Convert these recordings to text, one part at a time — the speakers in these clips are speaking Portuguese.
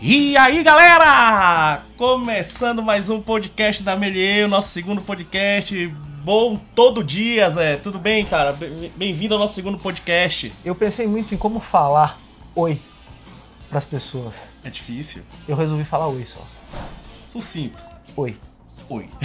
E aí, galera! Começando mais um podcast da Melier, o nosso segundo podcast. Bom todo dia, Zé. Tudo bem, cara? Be- Bem-vindo ao nosso segundo podcast. Eu pensei muito em como falar oi pras pessoas. É difícil? Eu resolvi falar oi só. Sucinto. Oi. Oi.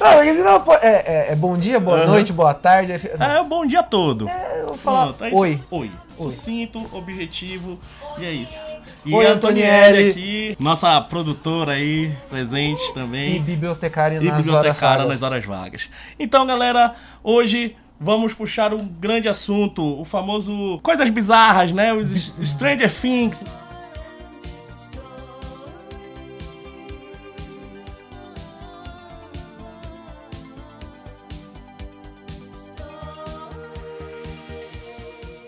Não, porque senão é, é- é bom dia, boa Aham. noite, boa tarde. é- Não, É o bom dia todo. eu vou falar Pronto, é oi. Oi. Sucinto, objetivo e é isso. E Oi, Antonielli aqui, nossa produtora aí, presente E também. bibliotecária e nas horas bibliotecária vagas. nas horas vagas. Então, galera, hoje vamos puxar um grande assunto, o famoso coisas bizarras, né? Os Stranger Things.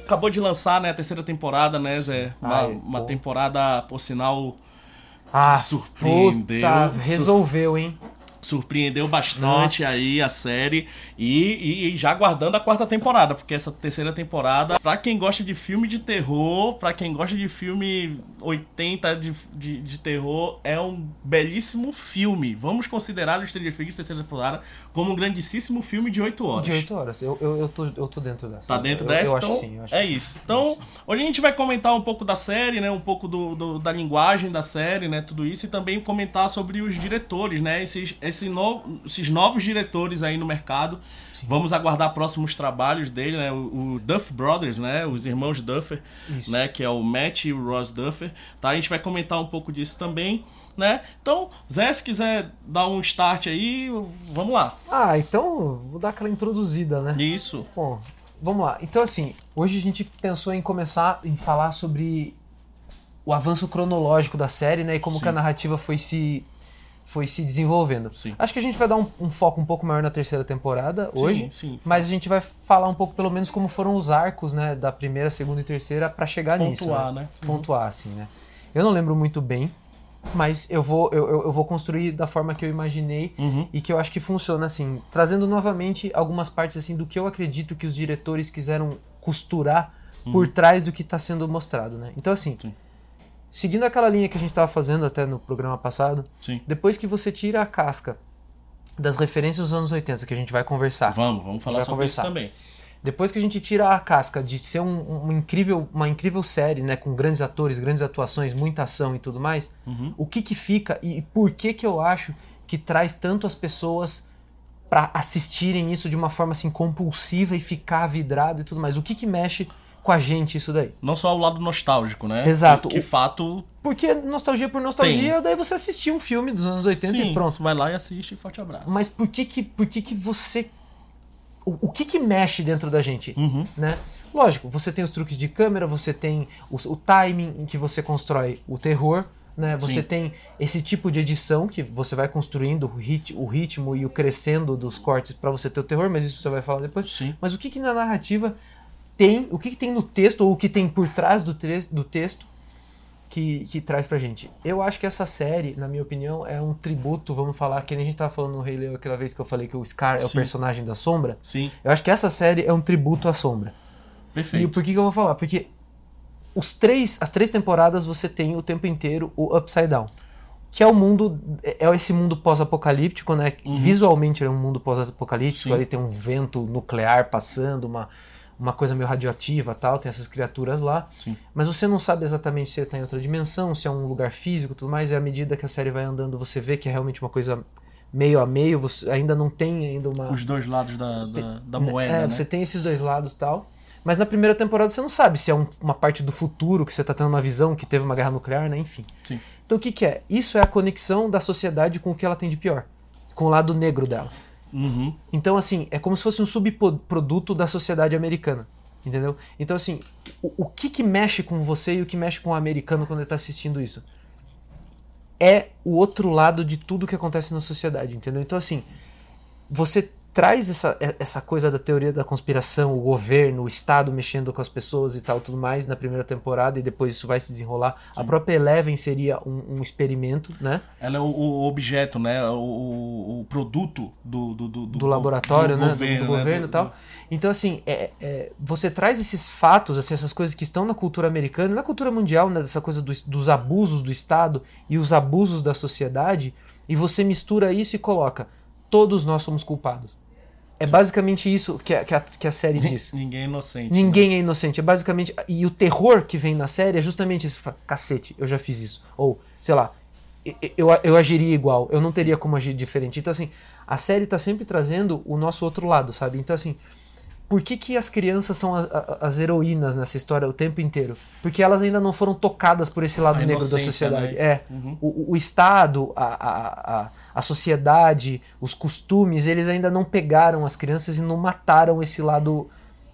Acabou de lançar, né, a terceira temporada, né, Zé? Uma, Ai, uma temporada, por sinal, Ah, surpreendeu. puta, resolveu, hein? Surpreendeu bastante Nossa. aí a série e, e- já aguardando a quarta temporada, porque essa terceira temporada, pra quem gosta de filme de terror, pra quem gosta de filme 80 de, de, de terror, é um belíssimo filme. Vamos considerar o Stranger Things terceira temporada como um grandíssimo filme de 8 horas. De 8 horas. Eu, eu, eu, tô, eu tô dentro dessa. Tá dentro eu, dessa? Eu então, acho sim. Eu acho é sim. isso. Então, hoje a gente vai comentar um pouco da série, né? Um pouco do, do- da linguagem da série, né? Tudo isso. E também comentar sobre os diretores, né? Esses, esse no- esses novos diretores aí no mercado. Vamos aguardar próximos trabalhos dele, né? O, o Duff Brothers, né? Os irmãos Duffer, Isso. né? Que é o Matt e o Ross Duffer. Tá? A gente vai comentar um pouco disso também. Né? Então, Zé, se quiser dar um start aí, vamos lá. Ah, então vou dar aquela introduzida, né? Isso. Bom, vamos lá. Então, assim, hoje a gente pensou em começar em falar sobre o avanço cronológico da série, né? E como Sim. que a narrativa foi se, foi se desenvolvendo. Sim. Acho que a gente vai dar um, um foco um pouco maior na terceira temporada hoje. sim. Mas a gente vai falar um pouco, pelo menos, como foram os arcos, né? Da primeira, segunda e terceira pra chegar nisso. Pontuar, né? né? Pontuar, assim, né? Eu não lembro muito bem, mas eu vou, eu, eu- eu vou construir da forma que eu imaginei Uhum. e que eu acho que funciona assim, trazendo novamente algumas partes assim do que eu acredito que os diretores quiseram costurar por trás do que está sendo mostrado, né? Então assim, Sim. Seguindo aquela linha que a gente estava fazendo até no programa passado, Sim. depois que você tira a casca das referências dos anos 80 que a gente vai conversar, Vamos, vamos falar sobre isso conversar. também. depois que a gente tira a casca de ser um, um incrível, uma incrível série, né, com grandes atores, grandes atuações, muita ação e tudo mais, Uhum. o que que fica e por que que eu acho que traz tanto as pessoas pra assistirem isso de uma forma assim compulsiva e ficar vidrado e tudo mais? O que que mexe com a gente isso daí? Não só o lado nostálgico, né? Exato. Que, que fato. Porque nostalgia por nostalgia, daí você assistiu um filme dos anos 80 Sim, e pronto. vai lá e assiste e forte abraço. Mas por que que, por que, que você. O, o que que mexe dentro da gente? Uhum. Né? Lógico, você tem os truques de câmera, você tem o, o timing em que você constrói o terror, né? Você Sim. tem esse tipo de edição que você vai construindo o, rit, o ritmo e o crescendo dos cortes para você ter o terror, mas isso você vai falar depois. Sim. Mas o que que na narrativa tem, o que que tem no texto ou o que tem por trás do, do texto que, que traz pra gente? Eu acho que essa série, na minha opinião, é um tributo, vamos falar, que nem a gente tava falando no Rei Leão aquela vez que eu falei que o Scar é o Sim. personagem da sombra. Sim, Eu acho que essa série é um tributo à sombra. E perfeito. por que, que eu vou falar? Porque os três, as três temporadas você tem o tempo inteiro o Upside Down. Que é o mundo. É esse mundo pós-apocalíptico, né? Visualmente ele é um mundo pós-apocalíptico. Sim. Ali tem um vento nuclear passando, uma, uma coisa meio radioativa tal, tem essas criaturas lá. Sim. Mas você não sabe exatamente se ele tá em outra dimensão, se é um lugar físico e tudo mais. E à medida que a série vai andando, você vê que é realmente uma coisa meio a meio. Você ainda não tem ainda uma. Os dois lados da, da, da moeda, É, né? você tem esses dois lados e tal. Mas na primeira temporada você não sabe se é um- uma parte do futuro, que você tá tendo uma visão que teve uma guerra nuclear, né? Enfim. Sim. Então o que, que é? Isso é a conexão da sociedade com o que ela tem de pior. Com o lado negro dela. Uhum. Então, assim, é como se fosse um subproduto da sociedade americana. Entendeu? Então, assim, o, o que que mexe com você e o que mexe com o americano quando ele tá assistindo isso? É o outro lado de tudo que acontece na sociedade, entendeu? Então, assim, você traz essa, essa coisa da teoria da conspiração, o governo, o Estado mexendo com as pessoas e tal, tudo mais, na primeira temporada, e depois isso vai se desenrolar. Sim. A própria Eleven seria um, um, experimento, né? Ela é o, o objeto, né? O, o produto do, do, do, do laboratório, do né? Governo, do, do governo né? e tal. Então, assim, é, é, você traz esses fatos, assim, essas coisas que estão na cultura americana na cultura mundial, né? Dessa coisa dos abusos do Estado e os abusos da sociedade, e você mistura isso e coloca todos nós somos culpados. É basicamente isso que a, que a, que a série diz. Ninguém é inocente. Ninguém né? é inocente. É basicamente. E o terror que vem na série é justamente isso. Cacete, eu já fiz isso. Ou, sei lá, eu, eu agiria igual. Eu não teria como agir diferente. Então, assim, a série tá sempre trazendo o nosso outro lado, sabe? Então, assim, por que, que as crianças são as, as, heroínas nessa história o tempo inteiro? Porque elas ainda não foram tocadas por esse lado a negro da sociedade. Né? É. Uhum. O, o, Estado, a, a, a, sociedade, os costumes, eles ainda não pegaram as crianças e não mataram esse lado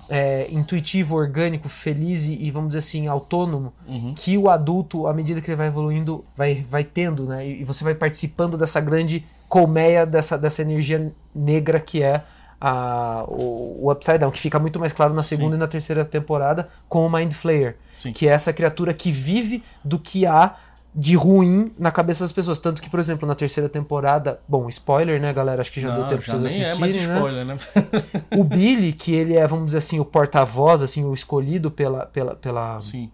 é, intuitivo, orgânico, feliz e, e, vamos dizer assim, autônomo, uhum. que o adulto, à medida que ele vai evoluindo, vai, vai tendo, né? E você vai participando dessa grande colmeia, dessa, dessa energia negra que é a, o, o, Upside Down, que fica muito mais claro na segunda Sim. e na terceira temporada com o Mind Flayer, Sim. que é essa criatura que vive do que há de ruim na cabeça das pessoas. Tanto que, por exemplo, na terceira temporada, bom, spoiler, né, galera? Acho que já Não, deu tempo pra vocês assistirem. É mais né? spoiler, né? né? o Billy, que ele é, vamos dizer assim, o porta-voz, assim, o escolhido pela. pela, pela Sim.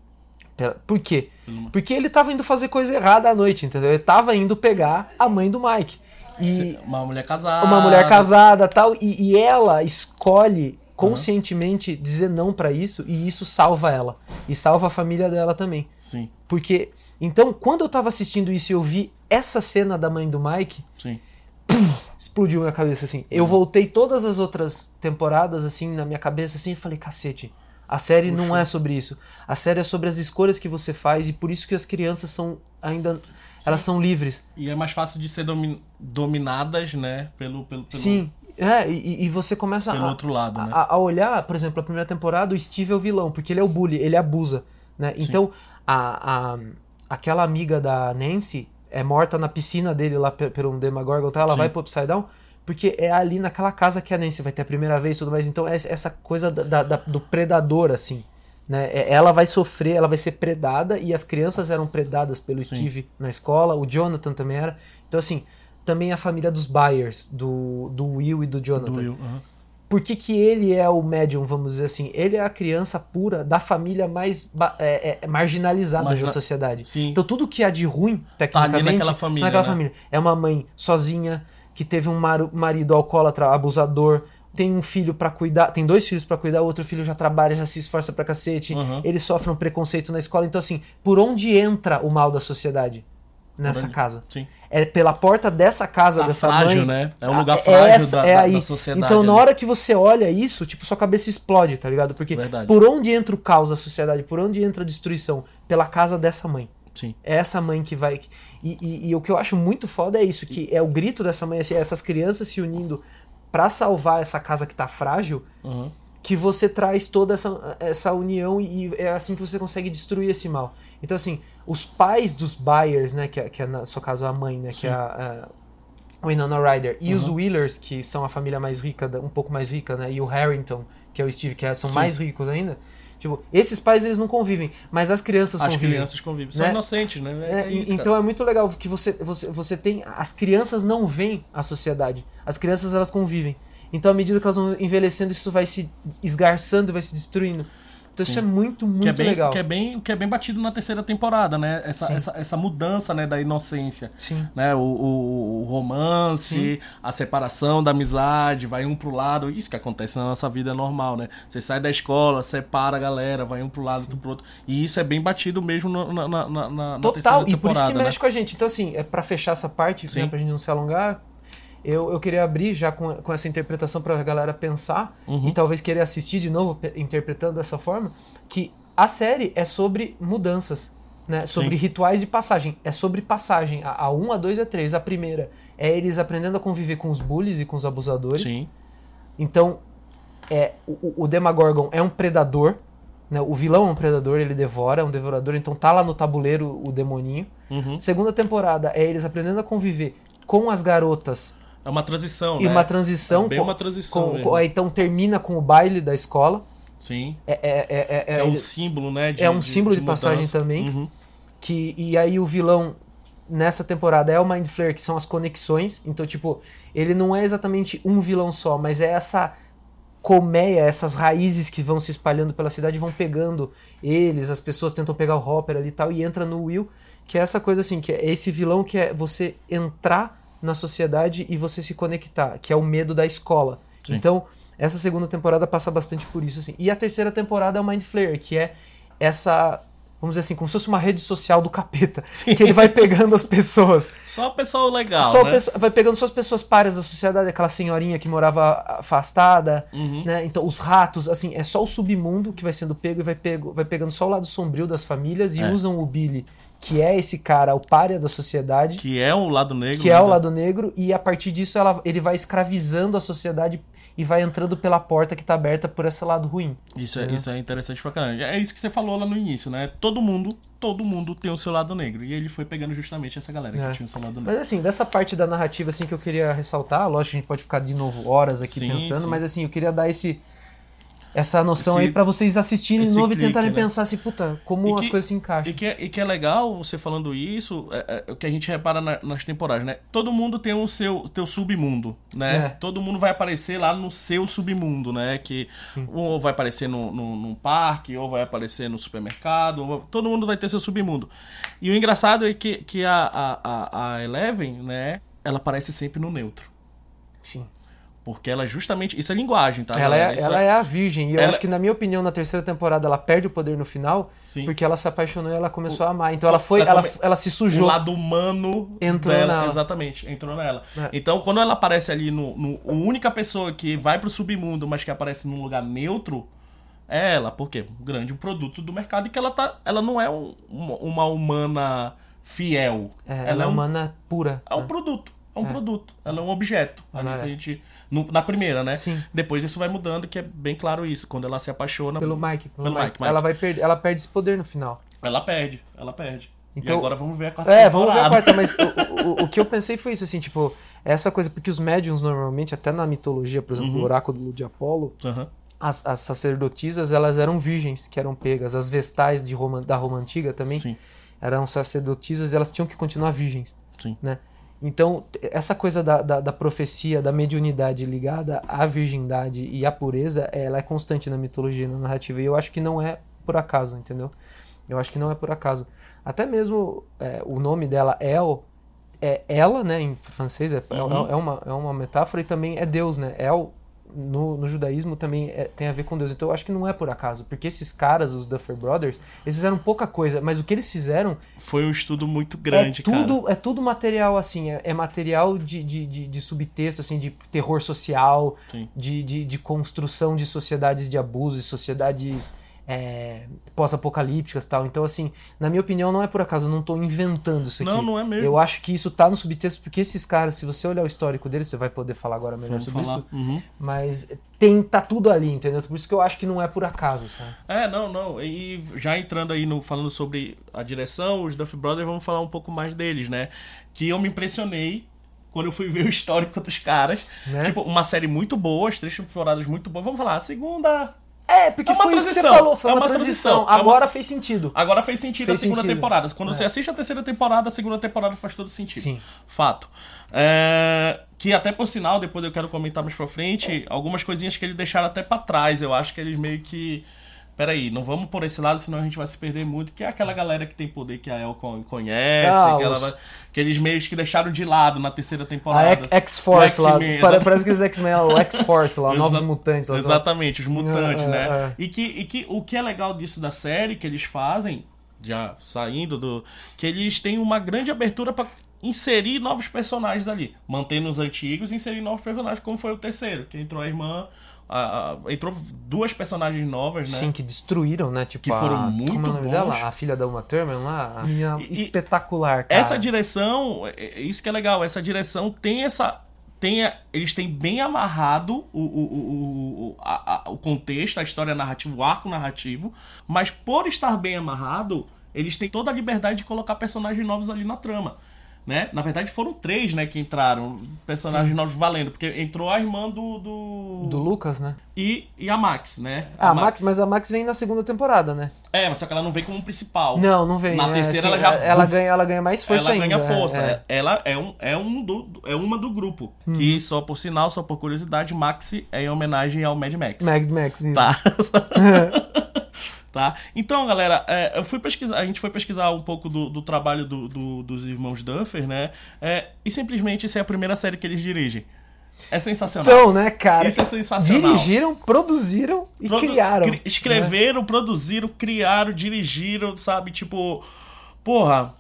Pela, por quê? Porque ele tava indo fazer coisa errada à noite, entendeu? Ele tava indo pegar a mãe do Mike. E uma mulher casada. Uma mulher casada tal. E, e ela escolhe conscientemente uhum. dizer não para isso e isso salva ela. E salva a família dela também. Sim. Porque. Então, quando eu tava assistindo isso e eu vi essa cena da mãe do Mike. Sim. explodiu minha cabeça assim. Uhum. Eu voltei todas as outras temporadas assim na minha cabeça assim e falei, cacete. A série não é sobre isso. A série é sobre as escolhas que você faz e por isso que as crianças são ainda elas são livres. E é mais fácil de ser domi dominadas, né? Pelo, pelo, pelo... Sim. É, e, e você começa pelo a, outro lado, né? a, a, olhar, por exemplo, a primeira temporada, o Steve é o vilão, porque ele é o bully, ele abusa. Né? Então, a, a, aquela amiga da Nancy é morta na piscina dele lá pelo um Demagorgon, tá? ela Sim. vai pro Upside Down, porque é ali naquela casa que a Nancy vai ter a primeira vez e tudo mais. Então, é essa coisa da, da, do predador, assim. Né? É, ela vai sofrer, ela vai ser predada e as crianças eram predadas pelo Sim. Steve na escola, o Jonathan também era. Então, assim, também a família dos Byers, do, do Will e do Jonathan. Do Will, uh -huh. Por que, que ele é o médium, vamos dizer assim? Ele é a criança pura da família mais é, é, marginalizada Margina... da sociedade. Sim. Então tudo que há de ruim, tecnicamente, tá ali naquela família. Naquela né? família. É uma mãe sozinha, que teve um marido alcoólatra, abusador, tem um filho para cuidar, tem dois filhos para cuidar, o outro filho já trabalha, já se esforça pra cacete, uhum. ele sofre um preconceito na escola. Então, assim, por onde entra o mal da sociedade nessa casa? Sim. É pela porta dessa casa, tá dessa frágil, mãe. né? É um lugar frágil essa, da, é aí. da sociedade. Então, na hora que você olha isso, tipo, sua cabeça explode, tá ligado? Porque Verdade. por onde entra o caos da sociedade? Por onde entra a destruição? Pela casa dessa mãe. Sim. É essa mãe que vai. E, e, e, o que eu acho muito foda é isso, que é o grito dessa mãe, assim, essas crianças se unindo para salvar essa casa que tá frágil, uhum. que você traz toda essa, essa união e é assim que você consegue destruir esse mal. Então, assim, os pais dos Byers, né, que é, que é no seu caso a mãe, né, Sim. que é a, a Winona Ryder, e uhum. os Wheelers, que são a família mais rica, um pouco mais rica, né, e o Harrington, que é o Steve, que é, são Sim. mais ricos ainda, Tipo, esses pais eles não convivem, mas as crianças as convivem. As crianças convivem. São né? inocentes, né? É, é isso, então cara. é muito legal que você, você, você tem. As crianças não veem a sociedade. As crianças elas convivem. Então, à medida que elas vão envelhecendo, isso vai se esgarçando, vai se destruindo. Então Sim. isso é muito, muito que é bem, legal. Que é, bem, que é bem batido na terceira temporada, né? Essa, essa, essa mudança né, da inocência. Sim. Né? O, o, o romance, Sim. a separação da amizade, vai um pro lado. Isso que acontece na nossa vida normal, né? Você sai da escola, separa a galera, vai um pro lado, outro pro outro. E isso é bem batido mesmo na, na, na, na Total, terceira temporada. e por isso que né? mexe com a gente. Então, assim, é pra fechar essa parte, né, pra gente não se alongar, eu, eu queria abrir já com, com essa interpretação para a galera pensar uhum. e talvez querer assistir de novo interpretando dessa forma, que a série é sobre mudanças, né? Sobre Sim. rituais de passagem. É sobre passagem. A, a 1, a 2 e a 3. A primeira é eles aprendendo a conviver com os bullies e com os abusadores. Sim. Então, é, o, o Demagorgon é um predador, né? O vilão é um predador, ele devora, é um devorador, então tá lá no tabuleiro o demoninho. Uhum. Segunda temporada é eles aprendendo a conviver com as garotas É uma transição, e né? uma transição. É bem com- uma transição com- com- então termina com o baile da escola. Sim. É, é, é, é, É, um símbolo, né? de- é um símbolo de, passagem mudança. também. Uhum. que E aí o vilão nessa temporada é o Mind Flayer, que são as conexões. Então, tipo, ele não é exatamente um vilão só, mas é essa colmeia, essas raízes que vão se espalhando pela cidade e vão pegando eles, as pessoas tentam pegar o Hopper ali e tal, e entra no Will, que é essa coisa assim, que é esse vilão que é você entrar na sociedade e você se conectar, que é o medo da escola. Sim. Então, essa segunda temporada passa bastante por isso, assim. E a terceira temporada é o Mind Flayer, que é essa, vamos dizer assim, como se fosse uma rede social do capeta, Sim. que ele vai pegando as pessoas. Só pessoal legal, Só né? pesso- vai pegando só as pessoas pares da sociedade, aquela senhorinha que morava afastada, Uhum. né? Então, os ratos, assim, é só o submundo que vai sendo pego e vai, pego, vai pegando só o lado sombrio das famílias e É. usam o Billy, que é esse cara, o párea da sociedade, Que é o lado negro. que é né, o da- lado negro, e a partir disso ela- ele vai escravizando a sociedade e vai entrando pela porta que tá aberta por esse lado ruim. Isso é, isso é interessante pra caramba. É isso que você falou lá no início, né? Todo mundo, todo mundo tem o seu lado negro. E ele foi pegando justamente essa galera É. que tinha o seu lado negro. Mas assim, dessa parte da narrativa assim que eu queria ressaltar, lógico que a gente pode ficar de novo horas aqui Sim, pensando, sim. mas assim, eu queria dar esse essa noção Esse- aí pra vocês assistirem de novo e clique, tentarem né? pensar assim, puta, como E as que- coisas se encaixam. E que, é- e que é legal você falando isso, é, é o que a gente repara na- nas temporadas, né? Todo mundo tem o seu teu submundo, né? É. Todo mundo vai aparecer lá no seu submundo, né? Que Sim. ou vai aparecer no, no, num parque, ou vai aparecer no supermercado, vai- todo mundo vai ter seu submundo. E o engraçado é que, que a, a, a Eleven, né? Ela aparece sempre no neutro. Sim. Porque ela justamente. Isso é linguagem, tá? ela é, ela é a virgem. E eu Ela- acho que, na minha opinião, na terceira temporada ela perde o poder no final, Sim. porque ela se apaixonou e ela começou a amar. Então ela foi, Ela ela, ela se o sujou. lado humano Entrou dela. nela. Exatamente, entrou nela. É. Então, quando ela aparece ali no, no. A única pessoa que vai pro submundo, mas que aparece num lugar neutro, é ela. Por quê? Um grande produto do mercado e que ela tá. Ela não é um- uma, uma humana fiel. É, ela, é um, humana pura. é um né? produto. É um É. produto. Ela é um objeto. Ela se a é. gente, no- na primeira, né? Sim. Depois isso vai mudando, que é bem claro isso. Quando ela se apaixona. Pelo Mike. Pelo, Pelo Mike. Mike, Mike. Ela vai perder, ela perde esse poder no final. Ela perde. Ela perde. Então- e agora vamos ver a quarta É, vamos ver a quarta, mas o, o, o que eu pensei foi isso, assim, tipo, essa coisa, porque os médiums normalmente, até na mitologia, por exemplo, Uhum. o oráculo de Apolo, Aham. as, as sacerdotisas, elas eram virgens que eram pegas. As vestais de Roma, da Roma Antiga também Sim, eram sacerdotisas e elas tinham que continuar virgens. sim. né? Então, essa coisa da, da, da profecia, da mediunidade ligada à virgindade e à pureza, ela é constante na mitologia e na narrativa. E eu acho que não é por acaso, entendeu? Eu acho que não é por acaso. Até mesmo é, o nome dela, El, é ela, né, em francês, é, é- Uhum. é uma, é uma metáfora e também é Deus, né? El, no, no judaísmo também é- tem a ver com Deus. Então eu acho que não é por acaso, porque esses caras, os Duffer Brothers, eles fizeram pouca coisa, mas o que eles fizeram Foi um estudo muito grande, é tudo, cara. É tudo material, assim, é, é material de, de, de, de subtexto, assim, de terror social, de, de, de construção de sociedades de abuso, de sociedades é, pós-apocalípticas e tal. Então, assim, na minha opinião, não é por acaso, eu não tô inventando isso aqui. Não, não é mesmo. Eu acho que isso tá no subtexto, porque esses caras, se você olhar o histórico deles, você vai poder falar agora melhor Vamos sobre falar. isso, Uhum. mas tem, tá tudo ali, entendeu? Por isso que eu acho que não é por acaso, sabe? É, não, não. E já entrando aí no falando sobre a direção, os Duff Brothers, vamos falar um pouco mais deles, né? Que eu me impressionei quando eu fui ver o histórico dos caras. Né? Tipo, uma série muito boa, as três temporadas muito boas. Vamos falar, a segunda. É, porque É uma foi isso que você transição, falou, foi é uma, uma transição. transição, é uma- Agora fez sentido. Agora fez sentido Fez a segunda sentido. temporada. Quando É. você assiste a terceira temporada, a segunda temporada faz todo sentido. Sim. Fato. É, que até por sinal, depois eu quero comentar mais pra frente, algumas coisinhas que eles deixaram até pra trás. Eu acho que eles meio que. Peraí, não vamos por esse lado, senão a gente vai se perder muito. Que é aquela galera que tem poder que a El con- conhece, Ah, que, ela os- que eles meio que deixaram de lado na terceira A temporada. X- X-Force O lá. Exatamente. Parece que os X-Men, é o X-Force lá, Novos Mutantes. lá. Exatamente, os mutantes, É, né? é, é. E, que, e que o que é legal disso da série, que eles fazem, já saindo do. que eles têm uma grande abertura pra inserir novos personagens ali. Mantendo os antigos e inserir novos personagens, como foi o terceiro, que entrou a irmã. A- a- entrou duas personagens novas, né? Sim, que destruíram, né? Tipo, Que foram a, muito como é o nome bons. dela? A filha da Uma Thurman lá? A menina E- espetacular, cara. Essa direção, é- é isso que é legal, essa direção tem essa. Tem, eles têm bem amarrado o, o, o, a- o contexto, a história narrativa, o arco narrativo, mas por estar bem amarrado, eles têm toda a liberdade de colocar personagens novos ali na trama. Né? Na verdade foram três, né, que entraram, personagens novos valendo, porque entrou a irmã do... Do, Do Lucas, né? E, e a Max, né? Ah, a Max, mas a Max vem na segunda temporada, né? É, mas só que ela não vem como principal. Não, não vem. Na é, terceira assim, ela já... Ela ganha, ela ganha mais força ela ainda. ganha força. é, é. Ela é, um, é, um do, é uma do grupo. Uhum. Que, só por sinal, só por curiosidade, Maxi é em homenagem ao Mad Max. Mad Max, isso. Tá. tá? Então, galera, é, eu fui pesquisar, a gente foi pesquisar um pouco do, do trabalho do- do- dos irmãos Duffer, né? É, e simplesmente essa é a primeira série que eles dirigem. É sensacional. Então, né, cara? Isso é sensacional. Dirigiram, produziram e Produ- criaram. cri- né? escreveram, produziram, criaram, dirigiram, sabe? Tipo, porra,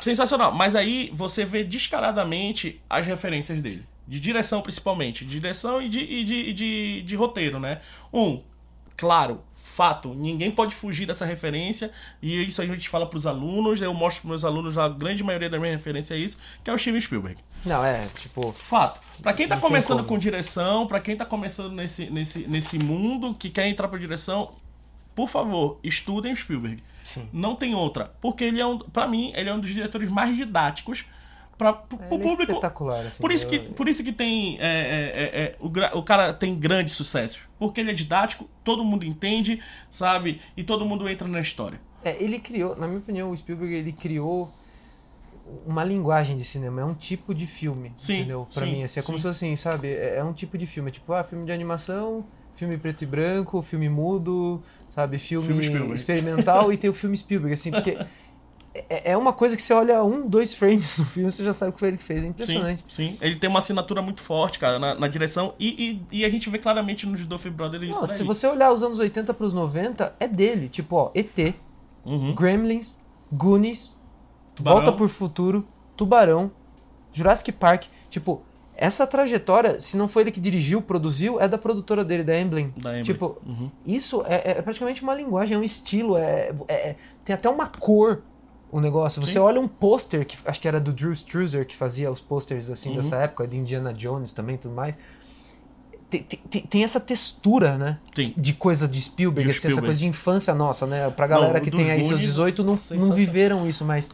sensacional. Mas aí você vê descaradamente as referências dele. De direção, principalmente. De direção e de, e de, de, de roteiro, né? Um, claro, fato, ninguém pode fugir dessa referência. E isso a gente fala pros alunos. Eu mostro pros meus alunos, a grande maioria da minha referência é isso, que é o Steven Spielberg. Não, é, tipo. Fato. Pra quem tá tem começando com direção, pra quem tá começando nesse, nesse, nesse mundo, que quer entrar pra direção, por favor, estudem o Spielberg. Sim. Não tem outra. Porque ele é um, pra mim, ele é um dos diretores mais didáticos para o Ele é público. espetacular, assim. Por isso que, eu- por isso que tem. é, é, é, é, o, o cara tem grandes sucessos. Porque ele é didático, todo mundo entende, sabe? E todo mundo entra na história. É, ele criou, na minha opinião, o Spielberg ele criou uma linguagem de cinema, é um tipo de filme, Sim, entendeu? Pra sim, mim, assim, é como sim. se fosse assim, sabe? É, é um tipo de filme, tipo, ah, filme de animação, filme preto e branco, filme mudo, sabe? Filme, Filme experimental e tem o filme Spielberg, assim, porque é, é uma coisa que você olha um, dois frames no filme, você já sabe o que foi ele que fez, é impressionante. Sim, sim. Ele tem uma assinatura muito forte, cara, na, na direção. E, e, e a gente vê claramente nos Duffy Brothers isso Não, se você olhar os anos 80 pros 90, é dele, tipo, ó, ET, Uhum. Gremlins, Goonies, Tubarão. Volta pro Futuro, Tubarão, Jurassic Park. Tipo, essa trajetória, se não foi ele que dirigiu, produziu, é da produtora dele, da Emblem. Da Emblem. Tipo, Uhum. isso é, é praticamente uma linguagem, é um estilo, é, é- tem até uma cor o negócio. Você Sim. olha um pôster, que acho que era do Drew Struzar, que fazia os posters assim Uhum. dessa época, de Indiana Jones também e tudo mais. Tem, tem- tem- essa textura, né? Tem. De coisa de Spielberg, De assim, essa Spielberg. coisa de infância nossa, né? Pra galera Não, que tem aí seus Goonies, 18 não, não viveram isso, mas,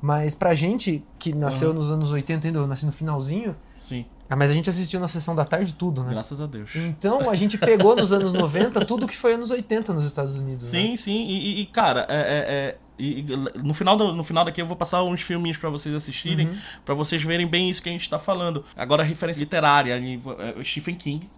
mas pra gente que nasceu nos anos 80 ainda, eu nasci no finalzinho, Sim, ah, mas a gente assistiu na sessão da tarde tudo, né? graças a Deus. Então a gente pegou nos anos 90 tudo que foi anos 80 nos Estados Unidos, né? Sim, sim, e, e- cara, é, é- é- e- no, final do- no final daqui eu vou passar uns filminhos pra vocês assistirem, Uhum. pra vocês verem bem isso que a gente tá falando. Agora, a referência literária, é, Stephen King,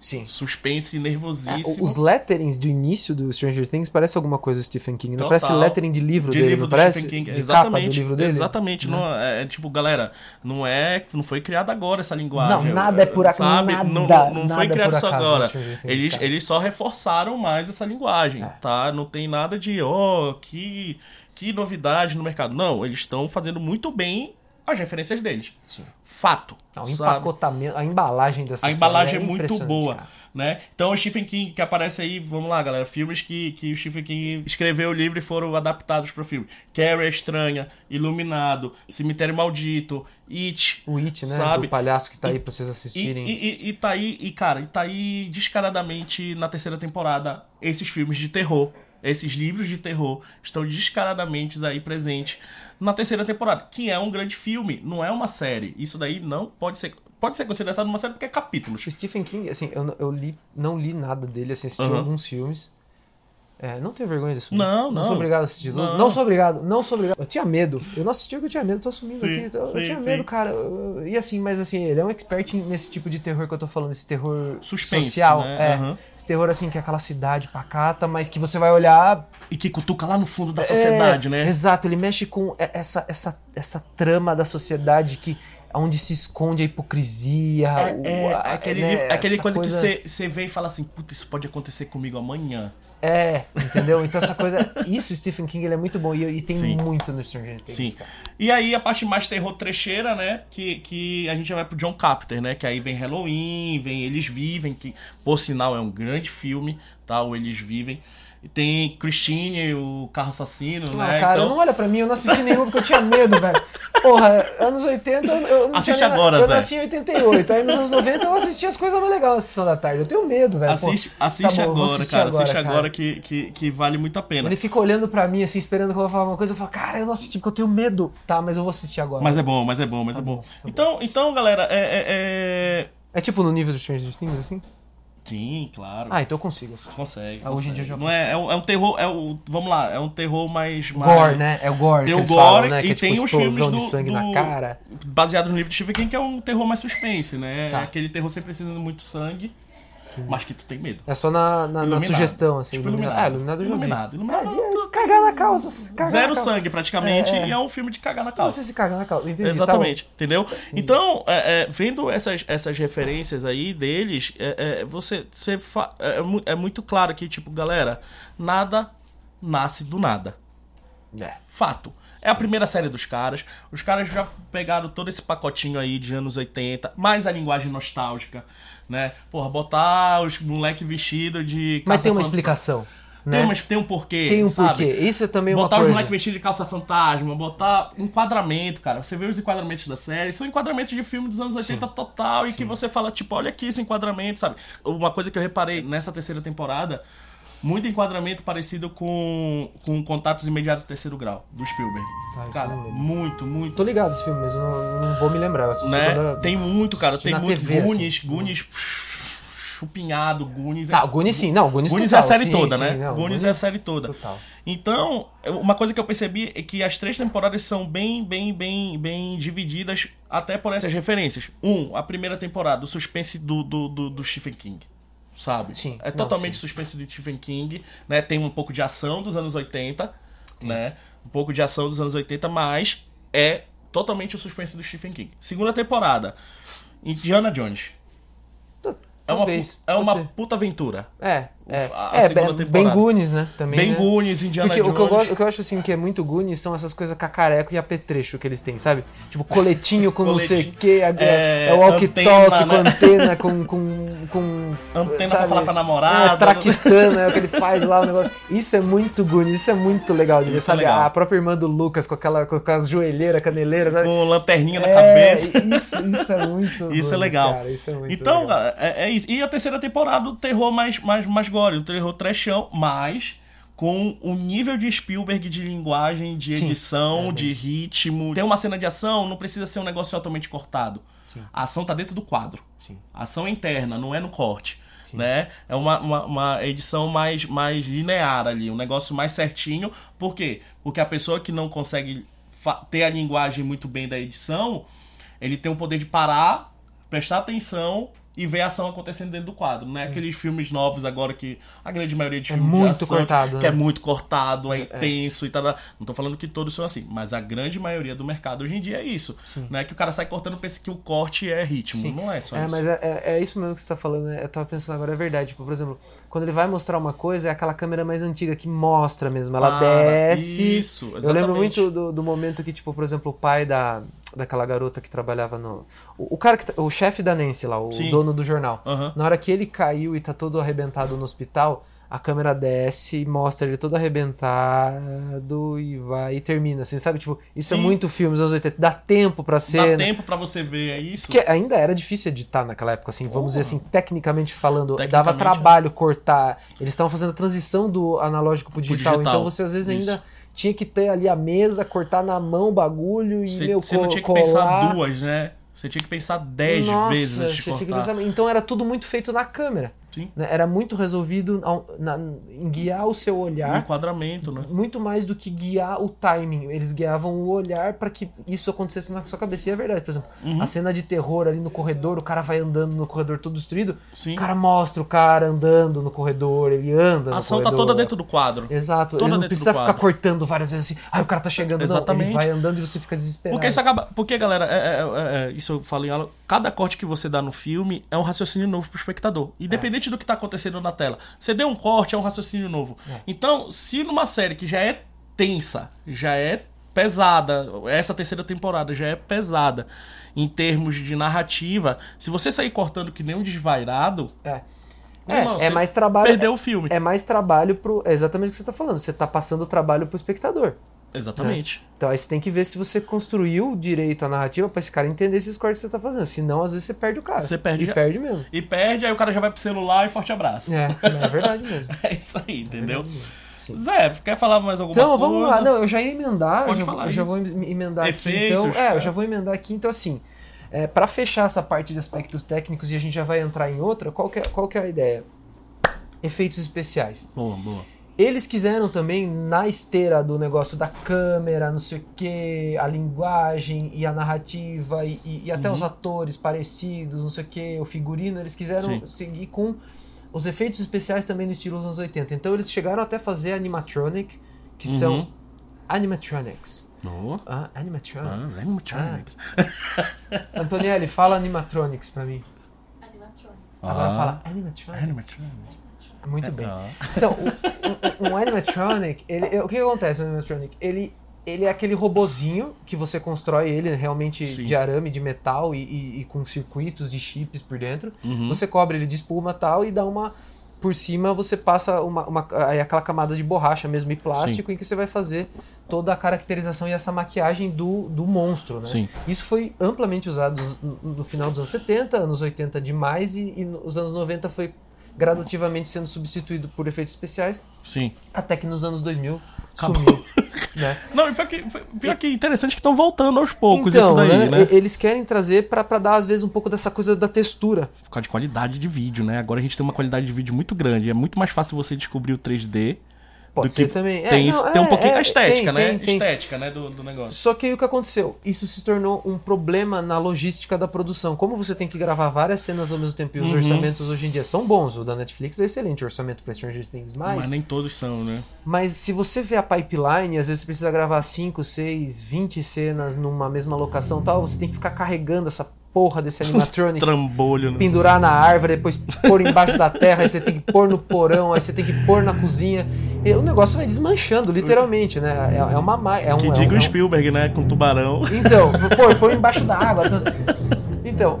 Sim. suspense nervosíssimo. Os letterings do início do Stranger Things parece alguma coisa do Stephen King. Não Total. parece lettering de livro de dele, livro não do parece? Stephen King, de capa do exatamente, livro dele? exatamente, Né? não, é, é tipo, galera, não é, não foi criada agora essa linguagem. Não, nada é por acaso, sabe? nada, não, não, não nada foi é criado só agora. Things, Eles, eles só reforçaram mais essa linguagem, É. tá? Não tem nada de, ó, que que novidade no mercado. Não, eles estão fazendo muito bem as referências deles. Sim. Fato. Não, o sabe? empacotamento, a embalagem dessa A embalagem série é muito boa, cara. né? Então o Stephen King que aparece aí, vamos lá, galera, filmes que, que o Stephen King escreveu o livro e foram adaptados para o filme. Carrie Estranha, Iluminado, Cemitério Maldito, It, O It, né? Sabe? Do palhaço que tá E- aí pra vocês e, assistirem. e, e, e tá aí, e cara, e tá aí descaradamente na terceira temporada esses filmes de terror, esses livros de terror estão descaradamente aí presentes na terceira temporada, que é um grande filme, não é uma série. Isso daí não pode ser pode ser considerado uma série porque é capítulos. Stephen King, assim, eu, eu li, não li nada dele, assisti Aham. alguns filmes. É, não tenho vergonha disso. Não, Não não. sou obrigado a assistir tudo. Não. Não. sou obrigado, não sou obrigado. Eu tinha medo. Eu não assisti porque eu tinha medo, tô assumindo Sim, aqui. Eu, eu sim, tinha sim. medo, cara. Eu- eu- E assim, mas assim, ele é um expert nesse tipo de terror que eu tô falando, esse terror Suspense, social. né? É. Aham. Esse terror, assim, que é aquela cidade pacata, mas que você vai olhar. E que cutuca lá no fundo da sociedade, É, né? Exato, ele mexe com essa, essa, essa trama da sociedade que. Onde se esconde a hipocrisia. o- É, aquele, né, aquele essa coisa, que você vê e fala assim, puta, isso pode acontecer comigo amanhã. É, entendeu? Então essa coisa. Isso, Stephen King, ele é muito bom. E, e tem Sim. muito no Stranger Things, Sim. cara. E aí a parte mais terror trecheira, né? Que, que a gente já vai pro John Carpenter, né? Que aí vem Halloween, vem Eles Vivem, que por sinal é um grande filme, tá? O Eles Vivem. Tem Christine, o carro assassino, Ah, né? cara, então, não olha pra mim, eu não assisti nenhum porque eu tinha medo, velho. Porra, anos 80, eu eu não Assiste tinha agora, Eu Zé. nasci em 88, aí nos anos 90 eu assisti as coisas mais legais na sessão da tarde. Eu tenho medo, velho. Pô, assiste, assiste tá bom, agora, cara. agora, assiste cara. agora que, que, que vale muito a pena. Ele fica olhando pra mim, assim, esperando que eu vou falar uma coisa. Eu falo, cara, eu não assisti porque eu tenho medo. Tá, mas eu vou assistir agora. Mas é bom, mas é bom, mas é bom. bom, tá então, então, galera, é, é- é- É tipo no nível do Stranger Things, assim? Sim, claro. Ah, então eu consigo assistir. Consegue. Ah, hoje em dia já Não é, é, um, é um terror. É o, vamos lá, é um terror mais. mais Gore, né? É o gore Tem o gore falam, né? e é tem tipo os filmes do, de sangue do- na cara. Baseado no livro de Stephen King, que é um terror mais suspense, né? Tá. É aquele terror sem precisando de muito sangue, mas que tu tem medo. É só na, na, na sugestão, assim. Tipo iluminado. iluminado. Ah, iluminado. Iluminado. Iluminado, É, cagar na calça. cagar Zero na calça. sangue, praticamente, É, é. e é um filme de cagar na calça. você se caga na calça. Entendi, tá Exatamente, entendeu? Então, é, é, vendo essas, essas referências aí deles, é, é, você, você fa- é, mu- é muito claro que, tipo, galera, nada nasce do nada. É. Fato. É a primeira série dos caras. Os caras já pegaram todo esse pacotinho aí de anos 80, mais a linguagem nostálgica, né? Porra, botar os moleque vestido de Mas tem uma explicação, Tem, né? uma, tem um porquê, Tem um sabe? porquê. Isso é também uma Botar os coisa. moleques vestidos de calça fantasma, botar enquadramento, cara. Você vê os enquadramentos da série, são enquadramentos de filme dos anos 80 total, e que você fala, tipo, olha aqui esse enquadramento, sabe? Uma coisa que eu reparei nessa terceira temporada, muito enquadramento parecido com, com Contatos Imediatos do Terceiro Grau, do Spielberg. Tá, cara, muito, muito. Tô ligado esse filme, mas eu não, não vou me lembrar. Né? era- Tem muito, cara, tem muito. TV, Goonies, assim. Goonies chupinhado, Goonies. Ah, Goonies sim. Não, Goonies, Goonies total. é a série Sim, toda, sim, né? não, Goonies é a série toda. Total. Então, uma coisa que eu percebi é que as três temporadas são bem, bem, bem, bem divididas até por essas referências. Um, a primeira temporada, o suspense do, do, do, do Stephen King. Sabe? Sim, É totalmente sim. suspense do Stephen King, né? Tem um pouco de ação dos anos 80, né? Um pouco de ação dos anos 80, mas é totalmente o suspense do Stephen King. Segunda temporada, Indiana Jones. É uma, é uma ser. puta aventura. É, é. A- é, segunda bem, temporada. bem Goonies, né? Também, Bem né? Goonies, Indiana Porque o Jones. que, eu gosto, o que eu acho assim que é muito Goonies são essas coisas cacareco e apetrecho que eles têm, sabe? Tipo, coletinho com não sei o Coletinho. que, É, é, o walkie-talkie antena, com né? antena, com. com, com Antena sabe? pra falar pra namorada. É, traquitana, é o que ele faz lá, o negócio. Isso é muito Goonies, isso é muito legal de ver, é sabe? legal. A própria irmã do Lucas com, aquela, com aquelas joelheiras, caneleiras, sabe? com lanterninha na É, cabeça. Isso, isso é muito. Isso é legal. cara, isso é muito Então, legal. é, é isso. E a terceira temporada, o terror mais, mais, mais gore, o terror trechão, mas com o nível de Spielberg de linguagem, de Sim, edição, é, de ritmo. Tem uma cena de ação, não precisa ser um negócio totalmente cortado. Sim. A ação tá dentro do quadro. Sim. A ação é interna, não é no corte. Né? É uma, uma, uma edição mais, mais linear ali, um negócio mais certinho. Por quê? Porque a pessoa que não consegue ter a linguagem muito bem da edição, ele tem o poder de parar, prestar atenção e ver a ação acontecendo dentro do quadro. Não é aqueles filmes novos agora que a grande maioria de É filmes muito de ação, cortado, que é né? muito cortado, é intenso e tal. Não tô falando que todos são assim, mas a grande maioria do mercado hoje em dia é isso. Né? Que o cara sai cortando e pensa que o corte é ritmo. Sim. Não é só É, isso. mas é, é, é isso mesmo que você tá falando, né? Eu tava pensando agora, é verdade. Tipo, por exemplo, quando ele vai mostrar uma coisa, é aquela câmera mais antiga que mostra mesmo. Ela Ah, desce. isso, Eu lembro exatamente. muito do, do momento que, tipo, por exemplo, o pai da, daquela garota que trabalhava no. O, o cara que. O chefe da Nancy lá, o Sim. dono do jornal. Aham. Na hora que ele caiu e tá todo arrebentado no hospital, a câmera desce e mostra ele todo arrebentado e vai e termina. Assim, sabe? Tipo, isso é Sim. muito filme dos anos 80. Dá tempo pra ser. Dá tempo pra você ver, é isso? Que ainda era difícil editar naquela época, assim, vamos dizer assim, tecnicamente falando, dava Tecnicamente, trabalho cortar. Eles estavam fazendo a transição do analógico pro digital, digital, então você às vezes isso. ainda tinha que ter ali a mesa, cortar na mão o bagulho e Você, meu você não tinha que colar. pensar duas, né? Você tinha que pensar dez Nossa, vezes antes de cortar. pensar- Então era tudo muito feito na câmera. Sim. né? Era muito resolvido ao- na- em guiar o seu O olhar. enquadramento, né? Muito mais do que guiar o timing. Eles guiavam o olhar para que isso acontecesse na sua cabeça. E é verdade, por exemplo, Uhum. a cena de terror ali no corredor, o cara vai andando no corredor todo destruído. Sim. O cara mostra o cara andando no corredor, ele anda A ação tá corredor. toda dentro do quadro. Exato, toda ele não precisa ficar cortando várias vezes assim. Ai, o cara tá chegando. Exatamente. Não, ele vai andando e você fica desesperado. Porque isso acaba. Porque, galera, é- é- é- é- isso eu falo em aula. Cada corte que você dá no filme é um raciocínio novo pro espectador. Independente do que tá acontecendo na tela. Você deu um corte, é um raciocínio novo. É. Então, se numa série que já é tensa, já é pesada, essa terceira temporada já é pesada em termos de narrativa, se você sair cortando que nem um desvairado, É. É, é mais trabalho. Perdeu o filme. É mais trabalho pro. É exatamente o que você tá falando. Você tá passando o trabalho pro espectador. Exatamente. Então aí você tem que ver se você construiu direito a narrativa pra esse cara entender esses cortes que você tá fazendo. Senão, às vezes, você perde o cara. Você perde E já- perde mesmo. E perde, aí o cara já vai pro celular e forte abraço. É, é verdade mesmo. É isso aí, entendeu? Sim. Zé, quer falar mais alguma Então, coisa? vamos lá. Não, eu já ia emendar. Pode eu já, falar eu já vou em- emendar aqui. Efeitos, Então, é, eu já vou emendar aqui. Então, assim, é, para fechar essa parte de aspectos técnicos e a gente já vai entrar em outra, qual que é, qual que é a ideia? Efeitos especiais. Boa, boa. Eles quiseram também, na esteira do negócio da câmera, não sei o que, a linguagem e a narrativa e, e- e até Uhum. os atores parecidos, não sei o que, o figurino, eles quiseram Sim. seguir com os efeitos especiais também no estilo dos anos 80. Então eles chegaram até a fazer animatronic, que Uhum. são animatronics. Boa. Ah, Ah, animatronics. animatronics. Antonielli, fala animatronics pra mim. Animatronics. Agora Ah. fala animatronics. Animatronics. Muito bem. Ah. Então, o- um, um animatronic, ele, o que acontece no animatronic? Ele, ele é aquele robozinho que você constrói ele realmente Sim. de arame, de metal e, e- e com circuitos e chips por dentro. Uhum. Você cobre ele de espuma e tal e dá uma... Por cima você passa uma, uma, aquela camada de borracha mesmo e plástico em que você vai fazer toda a caracterização e essa maquiagem do, do monstro, né? Sim. Isso foi amplamente usado no, no final dos anos 70, anos 80 demais e, e nos anos 90 foi gradativamente sendo substituído por efeitos especiais, Sim. até que nos anos 2000 Acabou. sumiu. né? Não, e pior que, pior que interessante que estão voltando aos poucos então, isso daí, né? e- Eles querem trazer pra dar, às vezes, um pouco dessa coisa da textura. Por causa de qualidade de vídeo, né? Agora a gente tem uma qualidade de vídeo muito grande. É muito mais fácil você descobrir o 3D Pode ser também. É, tem, não, isso- tem um é, pouquinho é, a estética, tem, né? tem. Estética, né, do, do negócio. Só que aí o que aconteceu? Isso se tornou um problema na logística da produção. Como você tem que gravar várias cenas ao mesmo tempo e os Uhum. orçamentos hoje em dia são bons, o da Netflix é excelente, o orçamento para Stranger Things mais. Mas nem todos são, né? Mas se você vê a pipeline, às vezes você precisa gravar 5, 6, 20 cenas numa mesma locação e tal, você tem que ficar carregando essa porra desse animatronic, Trambolho, né? pendurar na árvore, depois pôr embaixo da terra, aí você tem que pôr no porão, aí você tem que pôr na cozinha. E o negócio vai desmanchando, literalmente, né? É, é uma ma- é um, Que é um- diga é o um- Spielberg, né? Com tubarão. Então, pô, põe embaixo da água. Então,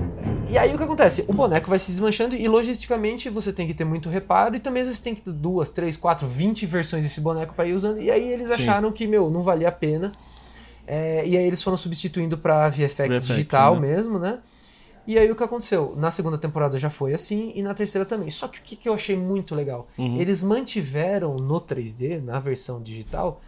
e aí o que acontece? O boneco vai se desmanchando e logisticamente você tem que ter muito reparo e também vezes tem que ter duas, três, quatro, vinte versões desse boneco para ir usando. E aí eles Sim. acharam que, meu, não valia a pena. É, e aí eles foram substituindo para VFX, VFX, digital né? mesmo, né? E aí o que aconteceu? Na segunda temporada já foi assim e na terceira também. Só que o que, que eu achei muito legal? Uhum. Eles mantiveram no 3D, na versão digital,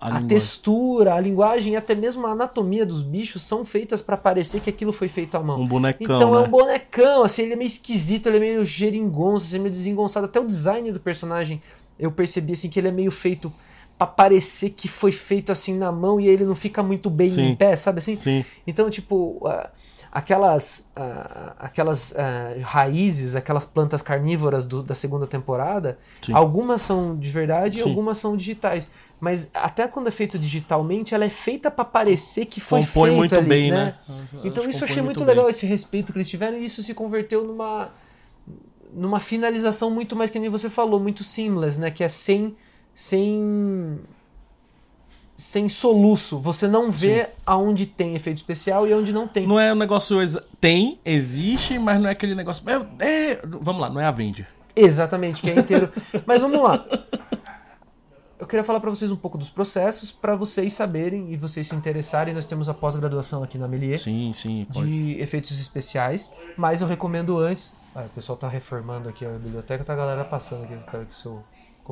a, linguagem. textura, a linguagem e até mesmo a anatomia dos bichos são feitas pra parecer que aquilo foi feito à mão. Um bonecão, então é né? um bonecão, assim, ele é meio esquisito, ele é meio geringonça, assim, meio desengonçado. Até o design do personagem, eu percebi assim que ele é meio feito pra parecer que foi feito assim na mão e ele não fica muito bem Sim. em pé, sabe assim? Sim. Então, tipo, ah, aquelas, ah, aquelas ah, raízes, aquelas plantas carnívoras do- da segunda temporada, Sim. algumas são de verdade e algumas são digitais. Mas até quando é feito digitalmente, ela é feita pra parecer que foi Compõe feito muito ali, bem, né? né? Então isso eu achei muito bem. legal, esse respeito que eles tiveram, e isso se converteu numa numa finalização muito mais que nem você falou, muito seamless, né? Que é sem sem sem soluço. Você não vê aonde tem efeito especial e aonde não tem. Não é um negócio. exa- Tem, existe, mas não é aquele negócio. Meu, é, vamos lá, não é a Avenger. Exatamente, que é inteiro. Mas vamos lá. Eu queria falar pra vocês um pouco dos processos, pra vocês saberem e vocês se interessarem. Nós temos a pós-graduação aqui na Melier Sim, sim, pode. de efeitos especiais, mas eu recomendo antes. Ah, o pessoal tá reformando aqui a biblioteca, tá a galera passando aqui. Eu quero que o seu.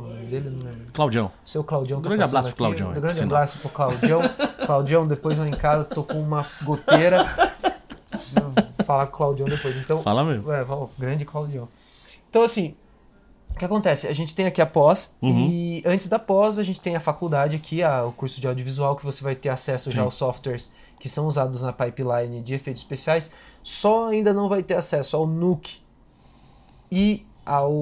Como é o nome dele? Não lembro. Claudião. Seu Claudião tá Grande abraço pro. Claudião, Um grande abraço pro Claudião. Claudião, depois lá em casa, tô com uma goteira. Preciso falar com o Claudião depois. Então, Fala mesmo. é, ó, grande Claudião. Então, assim, o que acontece? A gente tem aqui a pós, Uhum. e antes da pós, a gente tem a faculdade aqui, a- o curso de audiovisual, que você vai ter acesso já Sim. aos softwares que são usados na pipeline de efeitos especiais. Só ainda não vai ter acesso ao Nuke e ao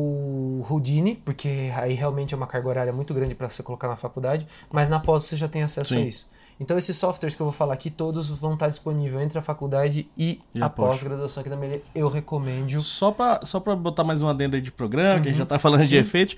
Houdini, porque aí realmente é uma carga horária muito grande para você colocar na faculdade, mas na pós você já tem acesso a Sim. isso. Então esses softwares que eu vou falar aqui, todos vão estar disponíveis entre a faculdade e, E a a pós. pós-graduação aqui da Melier. Eu recomendo. Só pra, só pra botar mais uma adenda aí de programa, que a gente Uhum. já tá falando de Sim. efeitos.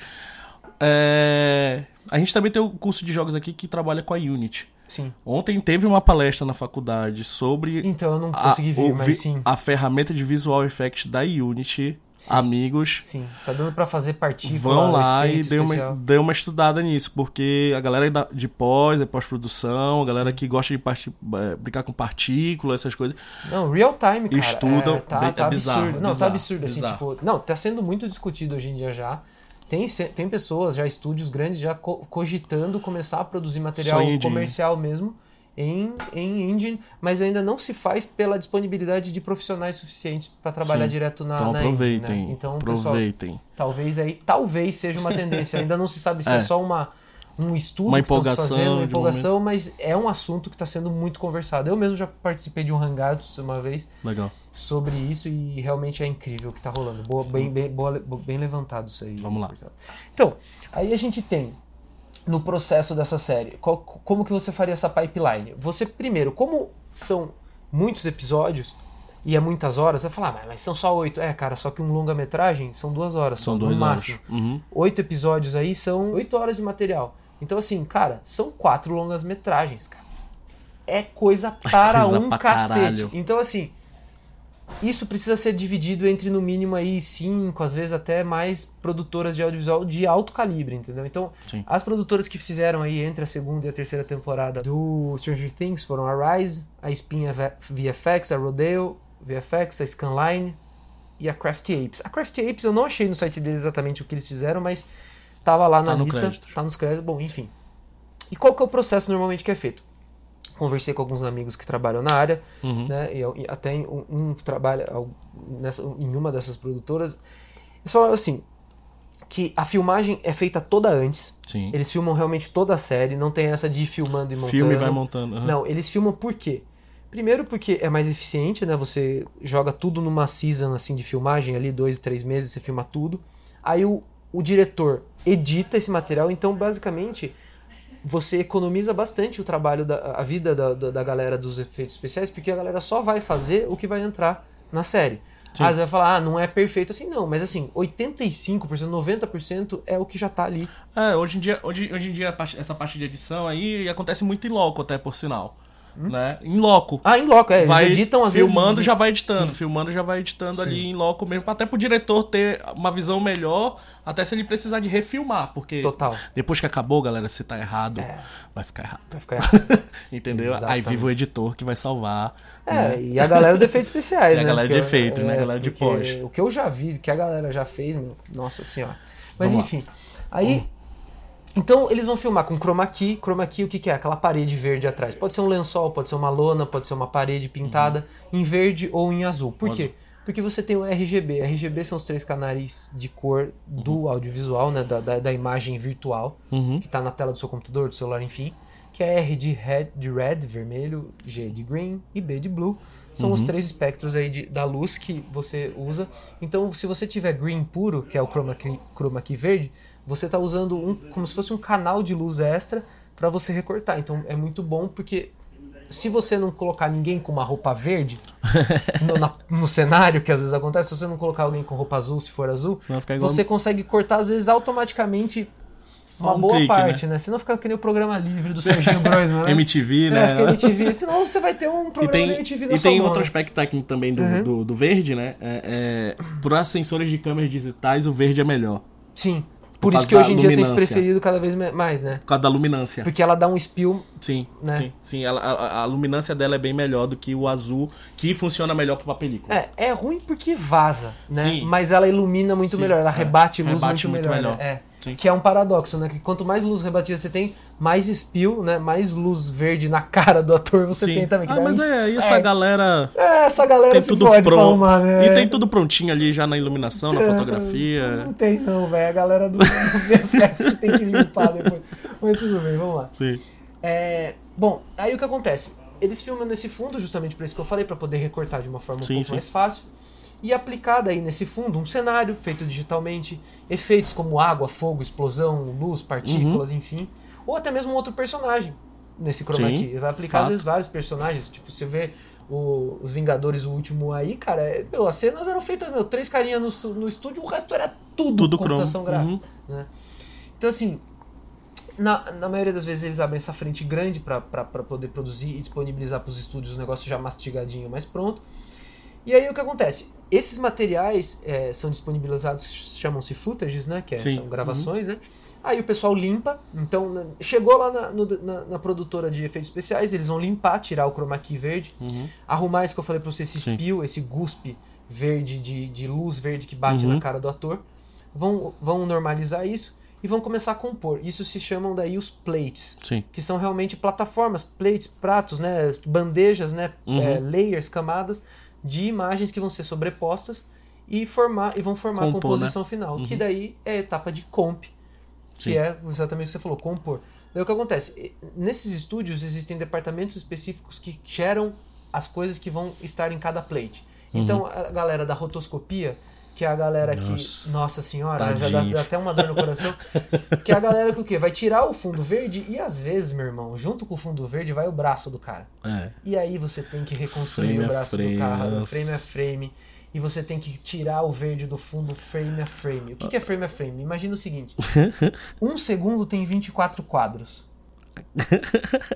É, A gente também tem o curso de jogos aqui que trabalha com a Unity. Sim. Ontem teve uma palestra na faculdade sobre Então eu não a, consegui vir, o mas vi- sim. a ferramenta de visual effects da Unity amigos. Sim, tá dando pra fazer partícula. Vão lá e dê uma, dê uma estudada nisso, porque a galera de pós, é pós-produção, a galera que gosta de parti- eh, brincar com partículas, essas coisas. Não, real time, cara. Estudam, é, tá, bem- tá é bizarro, absurdo. Não, tá absurdo, assim, bizarro. tipo... Não, tá sendo muito discutido hoje em dia já. Tem, tem pessoas, já estúdios grandes, já co- cogitando começar a produzir material comercial mesmo em, em engine, mas ainda não se faz pela disponibilidade de profissionais suficientes para trabalhar Sim. direto na, Então na aproveitem, engine, né? Então, pessoal, aproveitem. talvez aí, talvez seja uma tendência. Ainda não se sabe se é, É. só uma um estudo Uma que estão se fazendo, uma empolgação, mas é um assunto que está sendo muito conversado. Eu mesmo já participei de um Hangouts uma vez Legal. sobre isso e realmente é incrível o que está rolando. Boa, bem, bem, boa- bem levantado isso aí. Vamos lá. Então, aí a gente tem no processo dessa série, qual- como que você faria essa pipeline? Você, primeiro, como são muitos episódios e é muitas horas, você vai falar, ah, mas- são só oito. É, cara, só que um longa-metragem são duas horas, São no duas horas. máximo. Uhum. Oito episódios aí são oito horas de material. Então, assim, cara, são quatro longas-metragens, cara. É coisa para coisa um cacete. caralho. Então, assim, isso precisa ser dividido entre no mínimo aí cinco, às vezes até mais produtoras de audiovisual de alto calibre, entendeu? Então, Sim. as produtoras que fizeram aí entre a segunda e a terceira temporada do Stranger Things foram a Rise, a Espinha V- VFX, a Rodeo VFX, a Scanline e a Craft Apes. A Craft Apes eu não achei no site deles exatamente o que eles fizeram, mas tava lá na Tá no lista, créditos. tá nos créditos, bom, enfim. E qual que é o processo normalmente que é feito? Conversei com alguns amigos que trabalham na área, Uhum. né? E, e até um, um trabalha al- nessa, em uma dessas produtoras. Eles falaram assim que a filmagem é feita toda antes. Sim. Eles filmam realmente toda a série, não tem essa de ir filmando e montando. Filme vai montando. uhum. Não, eles filmam por quê? Primeiro porque é mais eficiente, né? Você joga tudo numa season assim de filmagem ali, dois, três meses, você filma tudo. Aí o, o diretor edita esse material, então basicamente você economiza bastante o trabalho, da, a vida da, da, da galera dos efeitos especiais, porque a galera só vai fazer o que vai entrar na série. Sim. Ah, você vai falar, ah, não é perfeito assim, não, mas assim, 85%, 90% é o que já tá ali. É, hoje em dia, hoje, hoje em dia parte- essa parte de edição aí acontece muito em loco, até por sinal. Né? Em loco. Ah, em loco, é, vai eles editam às filmando vezes. já vai editando, Sim. filmando já vai editando Sim. ali em loco mesmo, até pro diretor ter uma visão melhor, até se ele precisar de refilmar, porque Total. depois que acabou, galera, se tá errado, vai ficar errado. Vai ficar errado. Entendeu? Aí Exatamente. vive o editor que vai salvar. É, né? e a galera de efeitos especiais, E a né? galera de Porque, efeito, né? A galera de pós. O que eu já vi, que a galera já fez, meu, nossa senhora. Mas Vamos lá. enfim, aí... Então eles vão filmar com chroma key. Chroma key o que, que é? Aquela parede verde atrás. Pode ser um lençol, pode ser uma lona, pode ser uma parede pintada em verde ou em azul. Por Uhum. Quê? Porque você tem o RGB. RGB são os três canais de cor do audiovisual, né? Da, da, da imagem virtual Uhum. que está na tela do seu computador, do celular, enfim, que é R de red, de red, vermelho, G de green e B de blue. São Uhum. os três espectros aí de- da luz que você usa. Então, se você tiver green puro, que é o chroma key, chroma key verde, você está usando um, como se fosse um canal de luz extra para você recortar. Então, é muito bom porque se você não colocar ninguém com uma roupa verde no, na- no cenário, que às vezes acontece, se você não colocar alguém com roupa azul, se for azul, você consegue cortar às vezes automaticamente Só uma um boa clique, parte, né? Senão fica que nem o programa livre do Serginho Groisman, né? MTV, É, né? fica MTV. Senão você vai ter um E programa tem, da MTV na e tem mão, outro né? aspecto técnico também do, Uhum. do, do verde, né? É, é, para sensores de câmeras digitais, o verde é melhor. Sim. Por, Por isso que hoje em dia tem se luminância. preferido cada vez mais, né? Por causa da luminância. Porque ela dá um spill. Sim, Né? sim, sim. Ela, a, a luminância dela é bem melhor do que o azul, que funciona melhor pra película. É, é ruim porque vaza, né? Sim. Mas ela ilumina muito Sim, melhor, ela é. rebate luz Rebate muito, muito melhor. melhor. né? É. Que é um paradoxo, né? Que quanto mais luz rebatida você tem, mais spill, né? Mais luz verde na cara do ator você Sim. tem também. que Ah, mas é, e essa inferno. galera É, essa galera tem tudo pronto. arrumar, né? E tem tudo prontinho ali já na iluminação, na Não fotografia. tem não, velho. A galera do, do VFX tem que limpar depois. Mas tudo bem, vamos lá. Sim. É, bom, aí o que acontece? Eles filmam nesse fundo, justamente por isso que eu falei, para poder recortar de uma forma um Sim, pouco sim. mais fácil. E aplicar daí nesse fundo um cenário feito digitalmente, efeitos como água, fogo, explosão, luz, partículas, enfim. Ou até mesmo um outro personagem nesse chroma Uhum. Key. Vai aplicar às fato. vezes vários personagens. Tipo, você vê o- os Vingadores, o último aí, cara, é- meu, as cenas eram feitas, meu, três carinhas no, no estúdio, o resto era tudo, Tudo computação gráfica. Uhum. Então, assim, na, na maioria das vezes eles abrem essa frente grande para poder produzir e disponibilizar para os estúdios o negócio já mastigadinho, mais pronto. E aí o que acontece? Esses materiais é, são disponibilizados, chamam-se footages, né? Que é- são gravações, né? Aí o pessoal limpa, então né, chegou lá na, no- na- na produtora de efeitos especiais, eles vão limpar, tirar o chroma key verde, Uhum. arrumar isso que eu falei pra você, esse Sim. spill, esse guspe verde de, de luz verde que bate Uhum. na cara do ator, vão, vão normalizar isso e vão começar a compor. Isso se chamam daí os plates, Sim. que são realmente plataformas, plates, pratos, né, bandejas, né, Uhum. é, layers, camadas de imagens que vão ser sobrepostas e formar e vão formar a Compor, composição final, que Uhum. daí é a etapa de comp, que Sim. é exatamente o que você falou, compor. Daí o que acontece? Nesses estúdios existem departamentos específicos que geram as coisas que vão estar em cada plate. Uhum. Então a galera da rotoscopia, que é a galera que. Nossa. Nossa senhora, já dá, dá até uma dor no coração. que é a galera que o quê? Vai tirar o fundo verde e às vezes, meu irmão, junto com o fundo verde vai o braço do cara. É. E aí você tem que reconstruir Frame o braço frame, do carro, nossa. frame a frame. E você tem que tirar o verde do fundo frame a frame. O que, que é frame a frame? Imagina o seguinte: um segundo tem 24 quadros.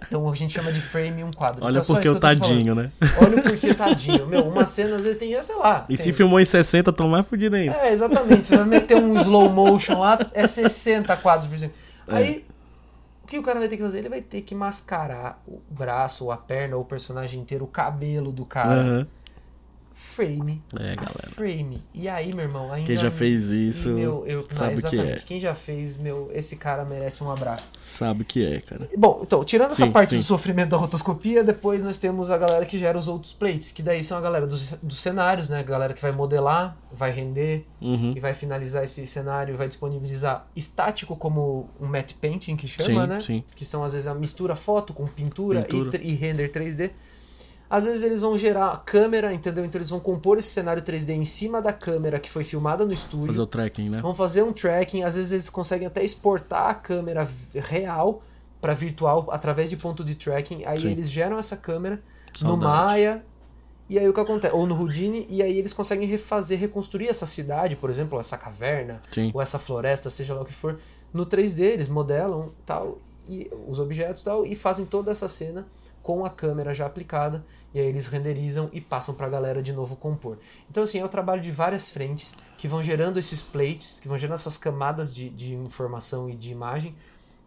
Então a gente chama de frame um quadro. Olha Então, porque o tadinho, né? Olha o porquê tadinho. Meu, uma cena às vezes tem, sei lá. E tem- se filmou em 60, tão mais fudido ainda. É, exatamente. Você vai meter um slow motion lá, é 60 quadros por segundo. É. Aí, o que o cara vai ter que fazer? Ele vai ter que mascarar o braço, ou a perna, ou o personagem inteiro, o cabelo do cara. Aham. Frame. É, galera. Frame. E aí, meu irmão, ainda. Quem já fez isso e, meu, eu, sabe que exatamente. é. Quem já fez, meu, esse cara merece um abraço. Sabe o que é, cara. Bom, então, tirando essa Sim, parte sim. do sofrimento da rotoscopia, depois nós temos a galera que gera os outros plates, que daí são a galera dos, dos cenários, né? A galera que vai modelar, vai render, Uhum. e vai finalizar esse cenário, vai disponibilizar estático como um matte painting que chama, Sim, né? sim. Que são às vezes a mistura foto com pintura, E, Pintura. tr- e render 3D. Às vezes eles vão gerar a câmera, entendeu? Então eles vão compor esse cenário 3D em cima da câmera que foi filmada no estúdio. Fazer o tracking, né? Vão fazer um tracking, às vezes eles conseguem até exportar a câmera real para virtual através de ponto de tracking. Aí Sim. eles geram essa câmera no Saudade. Maya. E aí o que acontece? Ou no Houdini, e aí eles conseguem refazer, reconstruir essa cidade, por exemplo, essa caverna, Sim. ou essa floresta, seja lá o que for, no 3D, eles modelam tal, e os objetos tal, e fazem toda essa cena com a câmera já aplicada, e aí eles renderizam e passam pra galera de novo compor. Então, assim, é o trabalho de várias frentes que vão gerando esses plates, que vão gerando essas camadas de, de informação e de imagem,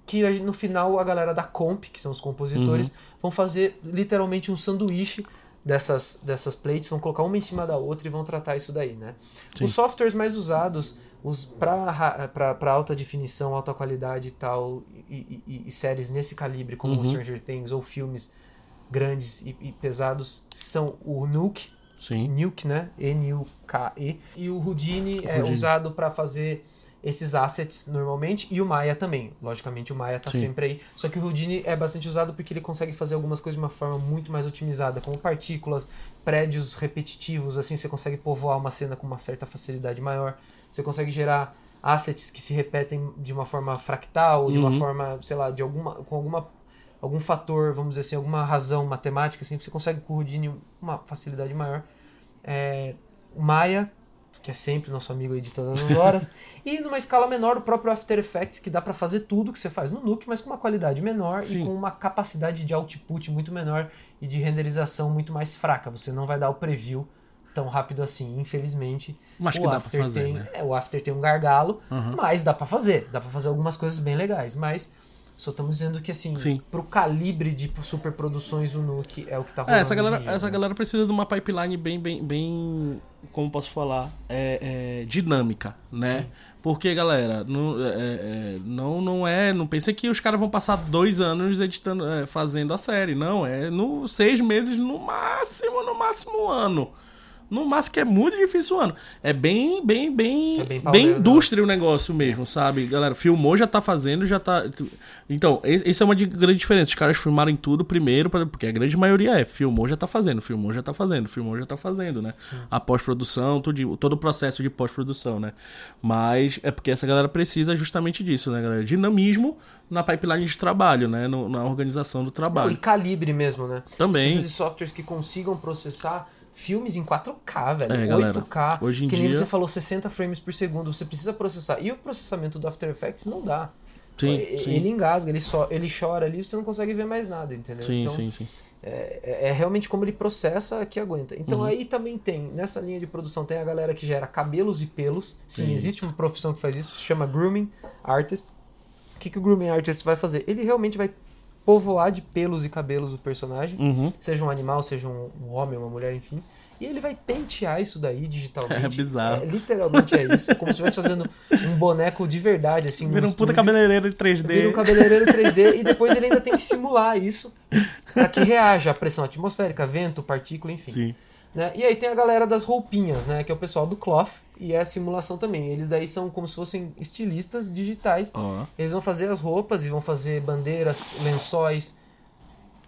que a no final a galera da comp, que são os compositores, vão fazer literalmente um sanduíche dessas, dessas plates, vão colocar uma em cima da outra e vão tratar isso daí, né? Sim. Os softwares mais usados os para alta definição, alta qualidade e tal, e, e- e séries nesse calibre, como Uhum. Stranger Things ou filmes grandes e, e pesados, são o Nuke, Sim. Nuke, né? N-U-K-E, e o Houdini é Houdini. usado para fazer esses assets normalmente, e o Maya também. Logicamente o Maya tá Sim. sempre aí. Só que o Houdini é bastante usado porque ele consegue fazer algumas coisas de uma forma muito mais otimizada, como partículas, prédios repetitivos, assim você consegue povoar uma cena com uma certa facilidade maior. Você consegue gerar assets que se repetem de uma forma fractal, de uma Uhum. forma, sei lá, de alguma com alguma algum fator, vamos dizer assim, alguma razão matemática, assim, você consegue com o Houdini uma facilidade maior. É, o Maya, que é sempre nosso amigo aí de todas as horas, e numa escala menor o próprio After Effects, que dá pra fazer tudo que você faz no Nuke, mas com uma qualidade menor e Sim. com uma capacidade de output muito menor e de renderização muito mais fraca. Você não vai dar o preview tão rápido assim, infelizmente. Mas o que dá pra After fazer, tem, né? é, o After tem um gargalo, Aham. mas dá pra fazer. Dá pra fazer algumas coisas bem legais, mas só estamos dizendo que assim, Sim. pro calibre de superproduções o Nuke é o que tá rolando. É, essa galera, dia, essa né? galera precisa de uma pipeline bem, bem, bem, como posso falar, é, é, dinâmica, né? Sim. Porque, galera, não é, é, não, não é, não pensa que os caras vão passar dois anos editando, é, fazendo a série, não, é no seis meses no máximo, no máximo um ano. No máximo que é muito difícil um ano. É bem, bem, bem, É bem bem, né? indústria o negócio mesmo, sabe? Galera, filmou, já tá fazendo, já tá. Então, essa é uma de- grande diferença. Os caras filmarem tudo primeiro, porque a grande maioria é filmou, já tá fazendo, filmou, já tá fazendo, filmou, já tá fazendo, né? A pós-produção, todo o processo de pós-produção, né? Mas é porque essa galera precisa justamente disso, né, galera? Dinamismo na pipeline de trabalho, né? No- na organização do Não, e trabalho. calibre mesmo, né? Também. Você precisa de softwares que consigam processar filmes em 4K, velho. É, galera, 8K. hoje em que nem dia- você falou, 60 frames por segundo. Você precisa processar. E o processamento do After Effects não dá. Sim, ele sim. engasga, ele, só, ele chora ali, você não consegue ver mais nada, entendeu? Sim, então, sim, sim. É, é- é realmente como ele processa que aguenta. Então Uhum. aí também tem, nessa linha de produção, tem a galera que gera cabelos e pelos. Sim, Sim. existe uma profissão que faz isso, se chama Grooming Artist. O que, que o Grooming Artist vai fazer? Ele realmente vai povoar de pelos e cabelos o personagem, Uhum. seja um animal, seja um, um homem, uma mulher, enfim. E ele vai pentear isso daí digitalmente. É bizarro. É, literalmente é isso. Como se estivesse fazendo um boneco de verdade, assim. Vira um puta cabeleireiro de 3D. Vira um cabeleireiro 3D e depois ele ainda tem que simular isso para que reaja à pressão atmosférica, vento, partícula, enfim. Sim. Né? E aí tem a galera das roupinhas, né? Que é o pessoal do cloth e é a simulação também. Eles daí são como se fossem estilistas digitais. Ó. Eles vão fazer as roupas e vão fazer bandeiras, lençóis,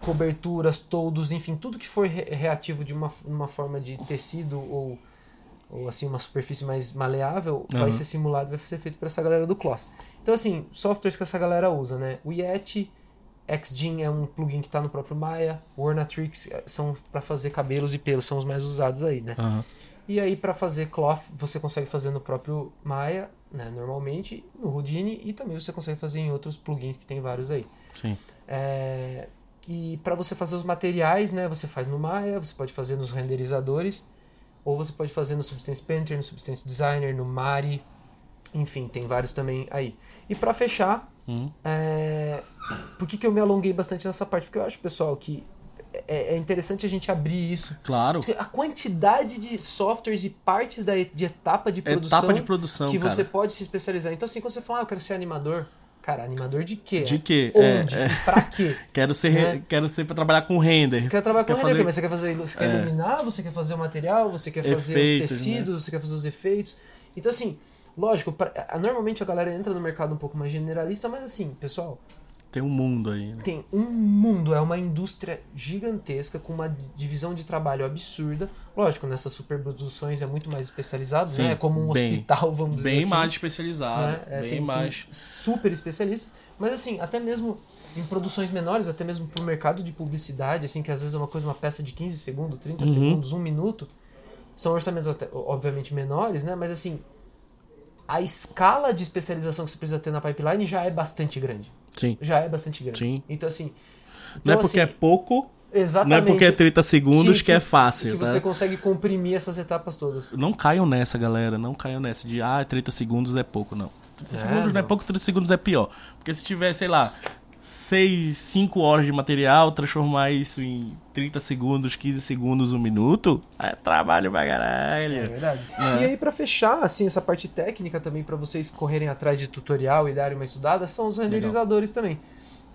coberturas, toldos, enfim, tudo que for re- reativo de uma, uma forma de tecido ou, ou assim uma superfície mais maleável vai Aham. ser simulado, vai ser feito por essa galera do cloth. Então assim, softwares que essa galera usa, né? O Yeti, XGen é um plugin que está no próprio Maya, Ornatrix eh, são para fazer cabelos e pelos, são os mais usados aí, né? Aham. E aí, para fazer cloth, você consegue fazer no próprio Maya, né, normalmente, no Houdini, e também você consegue fazer em outros plugins que tem vários aí. Sim. É, e para você fazer os materiais, né, você faz no Maya, você pode fazer nos renderizadores, ou você pode fazer no Substance Painter, no Substance Designer, no Mari, enfim, tem vários também aí. E para fechar, Hum. é, por que, que eu me alonguei bastante nessa parte? Porque eu acho, pessoal, que é, é interessante a gente abrir isso Claro. a quantidade de softwares e partes da, de etapa de produção Etapa de produção, que cara. você pode se especializar. Então, assim, quando você fala, ah, eu quero ser animador, cara, animador de quê? De quê? É, Onde? é. E Pra quê? Quero ser, Né? quero ser pra trabalhar com render. Quer trabalhar com Quer render, fazer- mas você quer fazer, você quer É. iluminar, você quer fazer o material, você quer fazer Efeitos, os tecidos, você quer fazer os efeitos. Então, assim, lógico, pra- normalmente a galera entra no mercado um pouco mais generalista, mas assim, pessoal, Tem um mundo aí, né? tem um mundo, é uma indústria gigantesca com uma divisão de trabalho absurda. Lógico, nessas superproduções é muito mais especializado, Sim, né? É como um bem- hospital, vamos dizer Bem assim. mais especializado. né? É, bem tem, mais. tem super especialistas, mas assim, até mesmo em produções menores, até mesmo pro mercado de publicidade, assim, que às vezes é uma coisa, uma peça de 15 segundos, 30 Uhum. segundos, um minuto, são orçamentos até, obviamente menores, né? Mas assim, a escala de especialização que você precisa ter na pipeline já é bastante grande. Sim. Já é bastante grande. Sim. Então assim, Não então, é porque assim, é pouco, não exatamente é porque é 30 segundos que, é que fácil, tá? você consegue comprimir essas etapas todas. Não caiam nessa, galera. Não caiam nessa de, ah, 30 segundos é pouco, não. 30 É, segundos não é não. pouco, 30 segundos é pior. Porque se tiver, sei lá, 6, 5 horas de material, transformar isso em 30 segundos, 15 segundos, um minuto, é trabalho pra É caralho. verdade. É. E aí, pra fechar, assim, essa parte técnica também, pra vocês correrem atrás de tutorial e darem uma estudada, são os renderizadores também.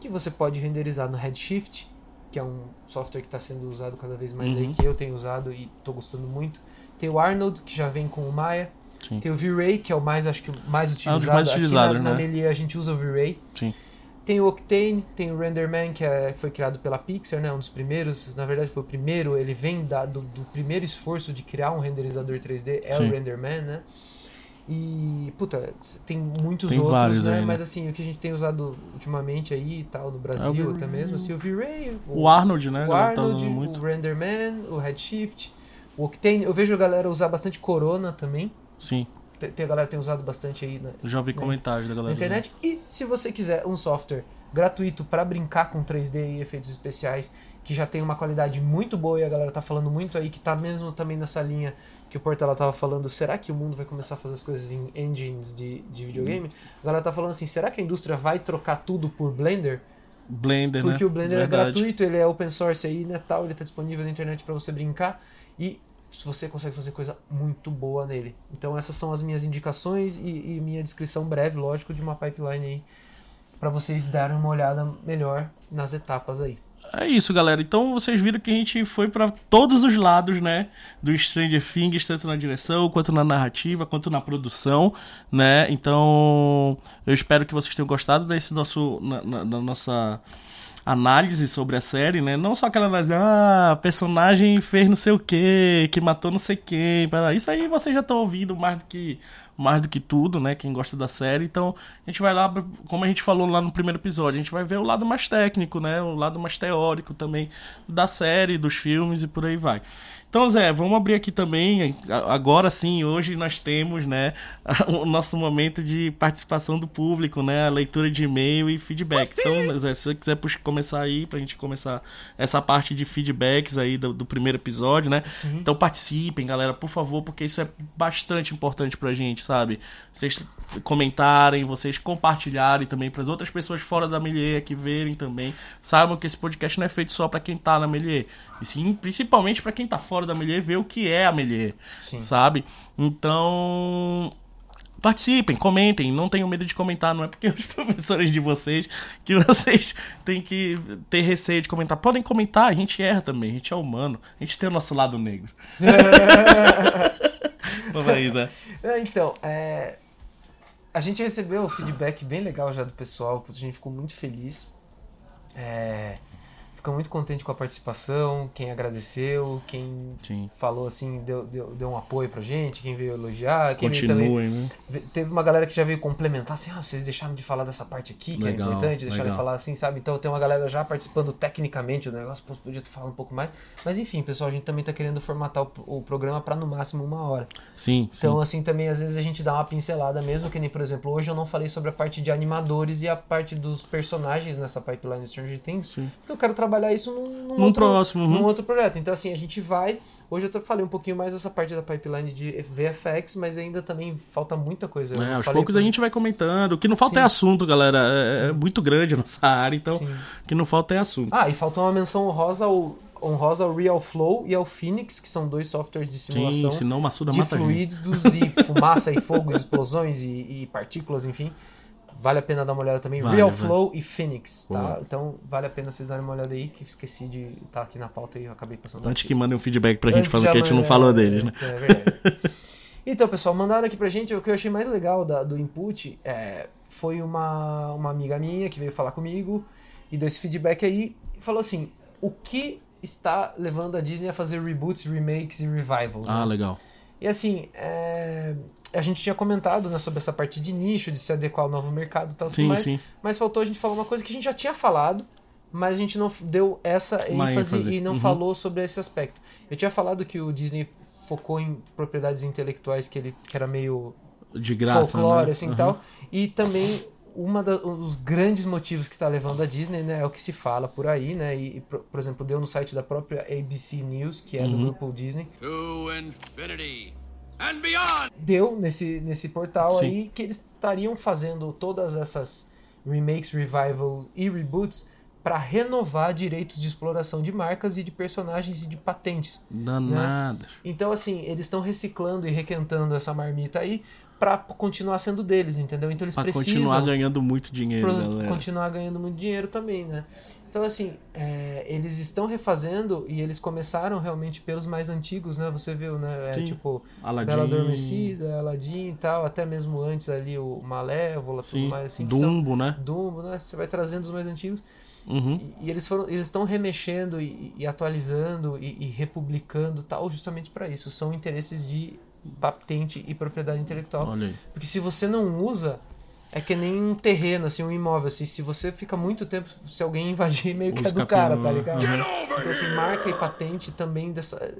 Que você pode renderizar no Redshift, que é um software que está sendo usado cada vez mais aí, Uhum. que eu tenho usado e tô gostando muito. Tem o Arnold, que já vem com o Maya. Sim. Tem o V-Ray, que é o mais, acho que o mais É um dos utilizado. mais utilizados, Aqui na, na né? Melia a gente usa o V-Ray. Sim. Tem o Octane, tem o RenderMan, que é- foi criado pela Pixar, né? Um dos primeiros, na verdade foi o primeiro, ele vem da- do, do primeiro esforço de criar um renderizador 3D, é Sim. o RenderMan, né? E, puta, tem muitos Tem outros, né? aí, né? Mas assim, o que a gente tem usado ultimamente aí e tal, no Brasil É o até mesmo, assim, o V-Ray, O Arnold, né? o tá Arnold, usando muito. o RenderMan, o Redshift, o Octane. Eu vejo a galera usar bastante Corona também. Sim, Tem, a galera tem usado bastante aí na, eu já ouvi Né? comentários da na galera. internet. E se você quiser um software gratuito para brincar com 3D e efeitos especiais, que já tem uma qualidade muito boa e a galera tá falando muito aí, que tá mesmo também nessa linha que o Portela tava falando, será que o mundo vai começar a fazer as coisas em engines de, de videogame? A galera tá falando assim, será que a indústria vai trocar tudo por Blender? Blender, né? Porque o Blender é Verdade. gratuito, ele é open source aí, né, tal, ele tá disponível na internet para você brincar e você consegue fazer coisa muito boa nele. Então essas são as minhas indicações e, e minha descrição breve, lógico, de uma pipeline aí para vocês darem uma olhada melhor nas etapas aí. É isso, galera. Então vocês viram que a gente foi pra todos os lados, né? Do Stranger Things, tanto na direção, quanto na narrativa, quanto na produção, né? Então eu espero que vocês tenham gostado desse nosso, na, na- da nossa análise sobre a série, né? Não só aquela análise, ah, personagem fez não sei o que, que matou não sei quem. Isso aí vocês já estão ouvindo mais do que mais do que tudo, né? Quem gosta da série. Então, a gente vai lá, como a gente falou lá no primeiro episódio, a gente vai ver o lado mais técnico, né? O lado mais teórico também da série, dos filmes e por aí vai. Então, Zé, vamos abrir aqui também. Agora sim, hoje nós temos, né, o nosso momento de participação do público, né, a leitura de e-mail e feedbacks. Então, Zé, se você quiser começar aí, pra gente começar essa parte de feedbacks aí do, do primeiro episódio, né? Sim. Então participem, galera, por favor, porque isso é bastante importante pra gente, sabe? Vocês comentarem, vocês compartilharem também para as outras pessoas fora da Melier que verem também. Saibam que esse podcast não é feito só para quem tá na Melier, e sim principalmente para quem tá fora da Melier ver o que é a Melier, sabe? Então, participem, comentem, não tenham medo de comentar, não é porque os professores de vocês que vocês têm que ter receio de comentar. Podem comentar, a gente erra também, a gente é humano, a gente tem o nosso lado negro. Zé. Então, é, a gente recebeu feedback bem legal já do pessoal, a gente ficou muito feliz. É, ficou muito contente com a participação, quem agradeceu, quem Sim. falou assim, deu, deu, deu um apoio pra gente, quem veio elogiar, quem veio também. Né? Teve uma galera que já veio complementar assim, ah, vocês deixaram de falar dessa parte aqui, que é legal, é importante, deixaram legal. de falar assim, sabe? Então tem uma galera já participando tecnicamente do negócio, pô, podia falar um pouco mais. Mas enfim, pessoal, a gente também tá querendo formatar o, o programa para no máximo uma hora. Sim. Então, sim. assim, também às vezes a gente dá uma pincelada mesmo, que nem, por exemplo, hoje eu não falei sobre a parte de animadores e a parte dos personagens nessa pipeline Stranger Things, sim. porque eu quero trabalhar isso num num, outro, próximo, uhum. num outro projeto. Então, assim, a gente vai. Hoje eu falei um pouquinho mais dessa parte da pipeline de VFX, mas ainda também falta muita coisa. É, aos poucos a gente vai comentando. O que não falta é Sim. é assunto, galera. É, é, muito grande a nossa área, então Sim. o que não falta é assunto. Ah, e faltou uma menção honrosa ao, honrosa ao Real Flow e ao Phoenix, que são dois softwares de simulação Sim, senão Massuda de mata fluidos e fumaça e fogo, e explosões e, e partículas, enfim Vale a pena dar uma olhada também. Vale, Real vale. Flow e Phoenix, tá? Boa. Então vale a pena vocês darem uma olhada aí, que esqueci de estar tá aqui na pauta e eu acabei passando. Antes aqui. que mandem um feedback pra gente falando que a gente não falou deles, né? É, verdade. então, pessoal, mandaram aqui pra gente. O que eu achei mais legal da, do input é, foi uma, uma amiga minha que veio falar comigo e deu esse feedback aí e falou assim: o que está levando a Disney a fazer reboots, remakes e revivals? Ah, né? legal. E assim, é, a gente tinha comentado né, sobre essa parte de nicho, de se adequar ao novo mercado e tal, sim, mais, sim. mas faltou a gente falar uma coisa que a gente já tinha falado, mas a gente não deu essa ênfase, ênfase. e não uhum. falou sobre esse aspecto. Eu tinha falado que o Disney focou em propriedades intelectuais que ele que era meio de graça, folclore né? assim uhum. tal, e também uma da, um dos grandes motivos que está levando a Disney, né, é o que se fala por aí, né, e, por, por exemplo, deu no site da própria ABC News, que é uhum. do grupo Disney. To infinity Deu nesse, nesse portal Sim. aí que eles estariam fazendo todas essas remakes, revival e reboots para renovar direitos de exploração de marcas e de personagens e de patentes. Danado. Né? Então, assim, eles estão reciclando e requentando essa marmita aí para continuar sendo deles, entendeu? Então eles pra precisam continuar ganhando muito dinheiro, galera. Continuar ganhando muito dinheiro também, né? Então, assim, é, eles estão refazendo e eles começaram realmente pelos mais antigos, né? Você viu, né? É, tipo, Aladdin. Bela Adormecida, Aladdin e tal, até mesmo antes ali o Malévola, Sim. tudo mais assim. Dumbo, são, né? Dumbo, né? Você vai trazendo os mais antigos. Uhum. E, e, eles foram eles estão remexendo e, e atualizando e, e, republicando tal justamente para isso são interesses de patente e propriedade intelectual porque se você não usa é que nem um terreno, assim, um imóvel. Assim, se você fica muito tempo, se alguém invadir, meio que é do cara, tá ligado? Então, assim, marca e patente também dessa.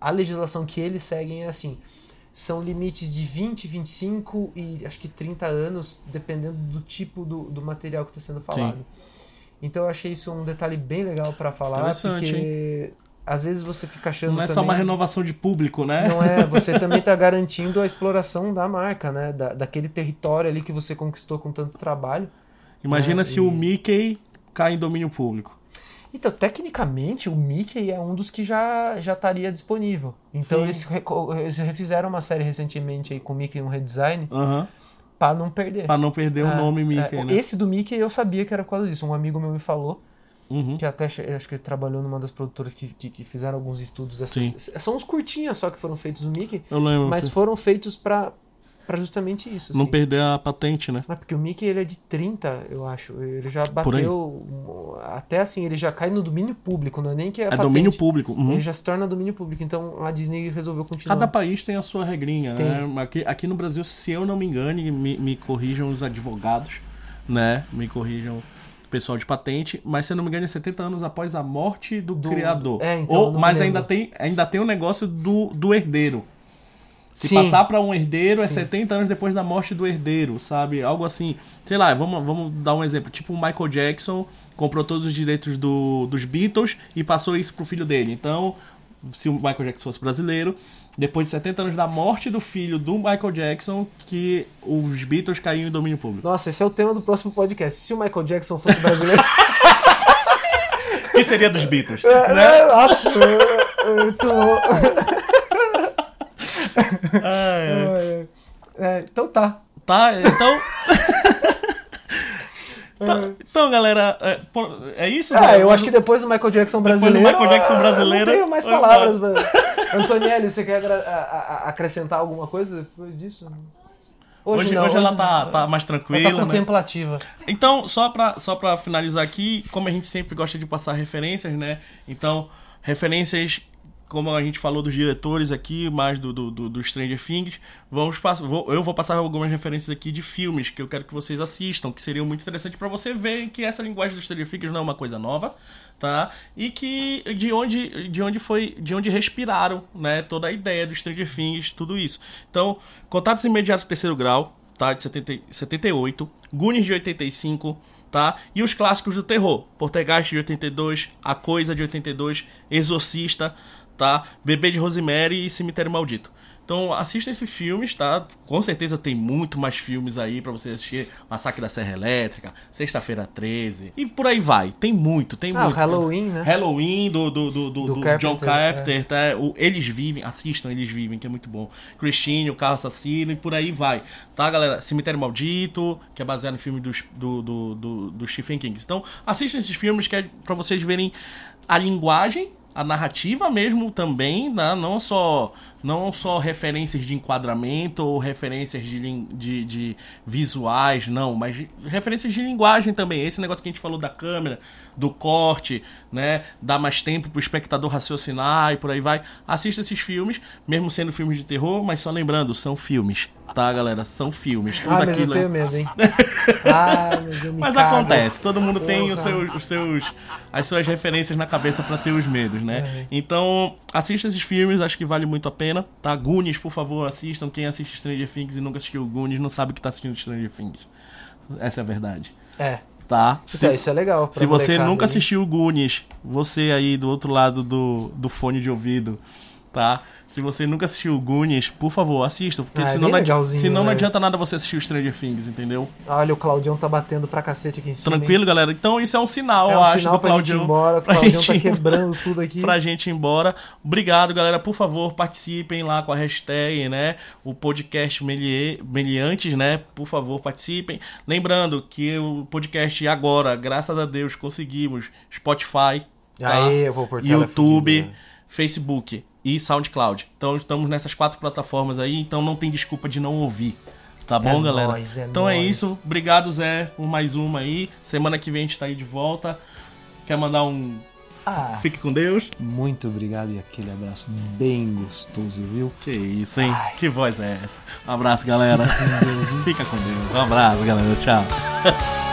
A legislação que eles seguem é assim. São limites de 20, 25 e acho que 30 anos, dependendo do tipo do, do material que está sendo falado. Sim. Então eu achei isso um detalhe bem legal para falar, porque hein? Às vezes você fica achando. Não é também, só uma renovação de público, né? Não é, você também está garantindo a exploração da marca, né? Da, daquele território ali que você conquistou com tanto trabalho. Imagina né? se e... o Mickey cai em domínio público. Então, tecnicamente, o Mickey é um dos que já, já estaria disponível. Então, eles, eles refizeram uma série recentemente aí com o Mickey, um redesign, uhum. para não perder. Para não perder é, o nome Mickey, é, né? Esse do Mickey eu sabia que era por causa disso. Um amigo meu me falou. Uhum. Que até acho que ele trabalhou numa das produtoras que, que, que fizeram alguns estudos. Essas, são uns curtinhas só que foram feitos do Mickey. Eu lembro. Mas foram feitos para pra justamente isso. Não assim. perder a patente, né? Ah, porque o Mickey ele é de 30, eu acho. Ele já bateu. Até assim, ele já cai no domínio público, não é nem que é, É patente. domínio público. Uhum. Ele já se torna domínio público. Então a Disney resolveu continuar. Cada país tem a sua regrinha, Tem. né? Aqui, aqui no Brasil, se eu não me engane, me, me corrijam os advogados, né? Me corrijam pessoal de patente, mas se eu não me engano, é 70 anos após a morte do, Do- criador. é, então, Ou, mas ainda tem, ainda tem o negócio do, do herdeiro. Se Sim. passar para um herdeiro, é Sim. 70 anos depois da morte do herdeiro, sabe? Algo assim. Sei lá, vamos, vamos dar um exemplo. Tipo o Michael Jackson comprou todos os direitos do, dos Beatles e passou isso pro filho dele. Então, se o Michael Jackson fosse brasileiro, depois de 70 anos da morte do filho do Michael Jackson, que os Beatles caíram em domínio público. Nossa, esse é o tema do próximo podcast. Se o Michael Jackson fosse brasileiro. Que seria dos Beatles? É, né? Nossa, eu tô- Ai, ai. É, então tá. Tá, então. Tá, então, galera, é, é isso? Ah, eu acho que depois do Michael Jackson Depois brasileiro. Michael Jackson ah, brasileiro, Não tenho mais palavras. Antonielli, você quer acrescentar alguma coisa depois disso? Hoje, não, hoje ela não. tá, tá mais Ela tranquila, tá né? contemplativa. Então, só pra, só pra finalizar aqui, como a gente sempre gosta de passar referências, né? Então, referências, como a gente falou dos diretores aqui, mais do, do, do, do Stranger Things, vamos vou- eu vou passar algumas referências aqui de filmes que eu quero que vocês assistam, que seriam muito interessantes pra você ver que essa linguagem do Stranger Things não é uma coisa nova, tá? E que de onde, de onde foi, de onde respiraram, né? Toda a ideia do Stranger Things, tudo isso. Então, Contatos Imediatos Terceiro Grau, tá? De 70, e- 78, Goonies de 85, tá? E os clássicos do terror, Poltergeist de 82, A Coisa de 82, Exorcista, tá? Bebê de Rosemary e Cemitério Maldito. Então assista esses filmes, tá? Com certeza tem muito mais filmes aí pra você assistir. Massacre da Serra Elétrica, Sexta-feira 13 e por aí vai. Tem muito, tem Ah, muito. Halloween, né? Halloween do, do, do, do, Do do Carpenter, John Carpenter, tá? O Eles Vivem, assistam Eles Vivem, que é muito bom. Christine, o Carro Assassino e por aí vai. Tá, galera? Cemitério Maldito, que é baseado no filme dos- do, do, do, do Stephen King. Então, assistam esses filmes que é pra vocês verem a linguagem, a narrativa mesmo também, né? não só não só referências de enquadramento ou referências de, de, de visuais, não, mas de- referências de linguagem também. Esse negócio que a gente falou da câmera, do corte, né? Dar mais tempo pro espectador raciocinar e por aí vai. Assista esses filmes, mesmo sendo filmes de terror, mas só lembrando, são filmes, tá, galera? São filmes. Tudo Ah, mas eu aquilo é- tenho medo, hein? Ah, mas eu me mas cago. acontece, todo mundo tem os seus, os seus, as suas referências na cabeça pra ter os medos, né? É. Então, assista esses filmes, acho que vale muito a pena, tá? Goonies, por favor, assistam. Quem assiste Stranger Things e nunca assistiu Goonies não sabe que tá assistindo Stranger Things. Essa é a verdade, É. tá? Isso, é- isso é legal. Se você nunca aí. assistiu Goonies, você aí do outro lado do, do fone de ouvido, tá? Se você nunca assistiu Goonies, por favor, assista, porque Ah, é senão, não, senão não né? adianta nada você assistir o Stranger Things, entendeu? Olha, o Claudião tá batendo pra cacete aqui em cima. hein? Tranquilo, galera? Então isso é um sinal, É eu um acho, sinal do pra gente ir Claudião. embora. O pra Claudião gente tá quebrando tudo aqui. pra gente ir embora. Obrigado, galera. Por favor, participem lá com a hashtag, né? O podcast Meliantes, né? Por favor, participem. Lembrando que o podcast agora, graças a Deus, conseguimos Spotify, tá? Aê, eu vou por YouTube, né? Facebook e SoundCloud. Então estamos nessas quatro plataformas aí, então não tem desculpa de não ouvir. Tá bom, galera? nóis, é então é nóis. isso. Obrigado, Zé, por mais uma aí. Semana que vem a gente tá aí de volta. Quer mandar um Ah, fique com Deus? muito obrigado e aquele abraço bem gostoso, viu? Que isso, hein? Que voz é essa? Um abraço, galera. Fica com Deus. Um abraço, galera. Tchau.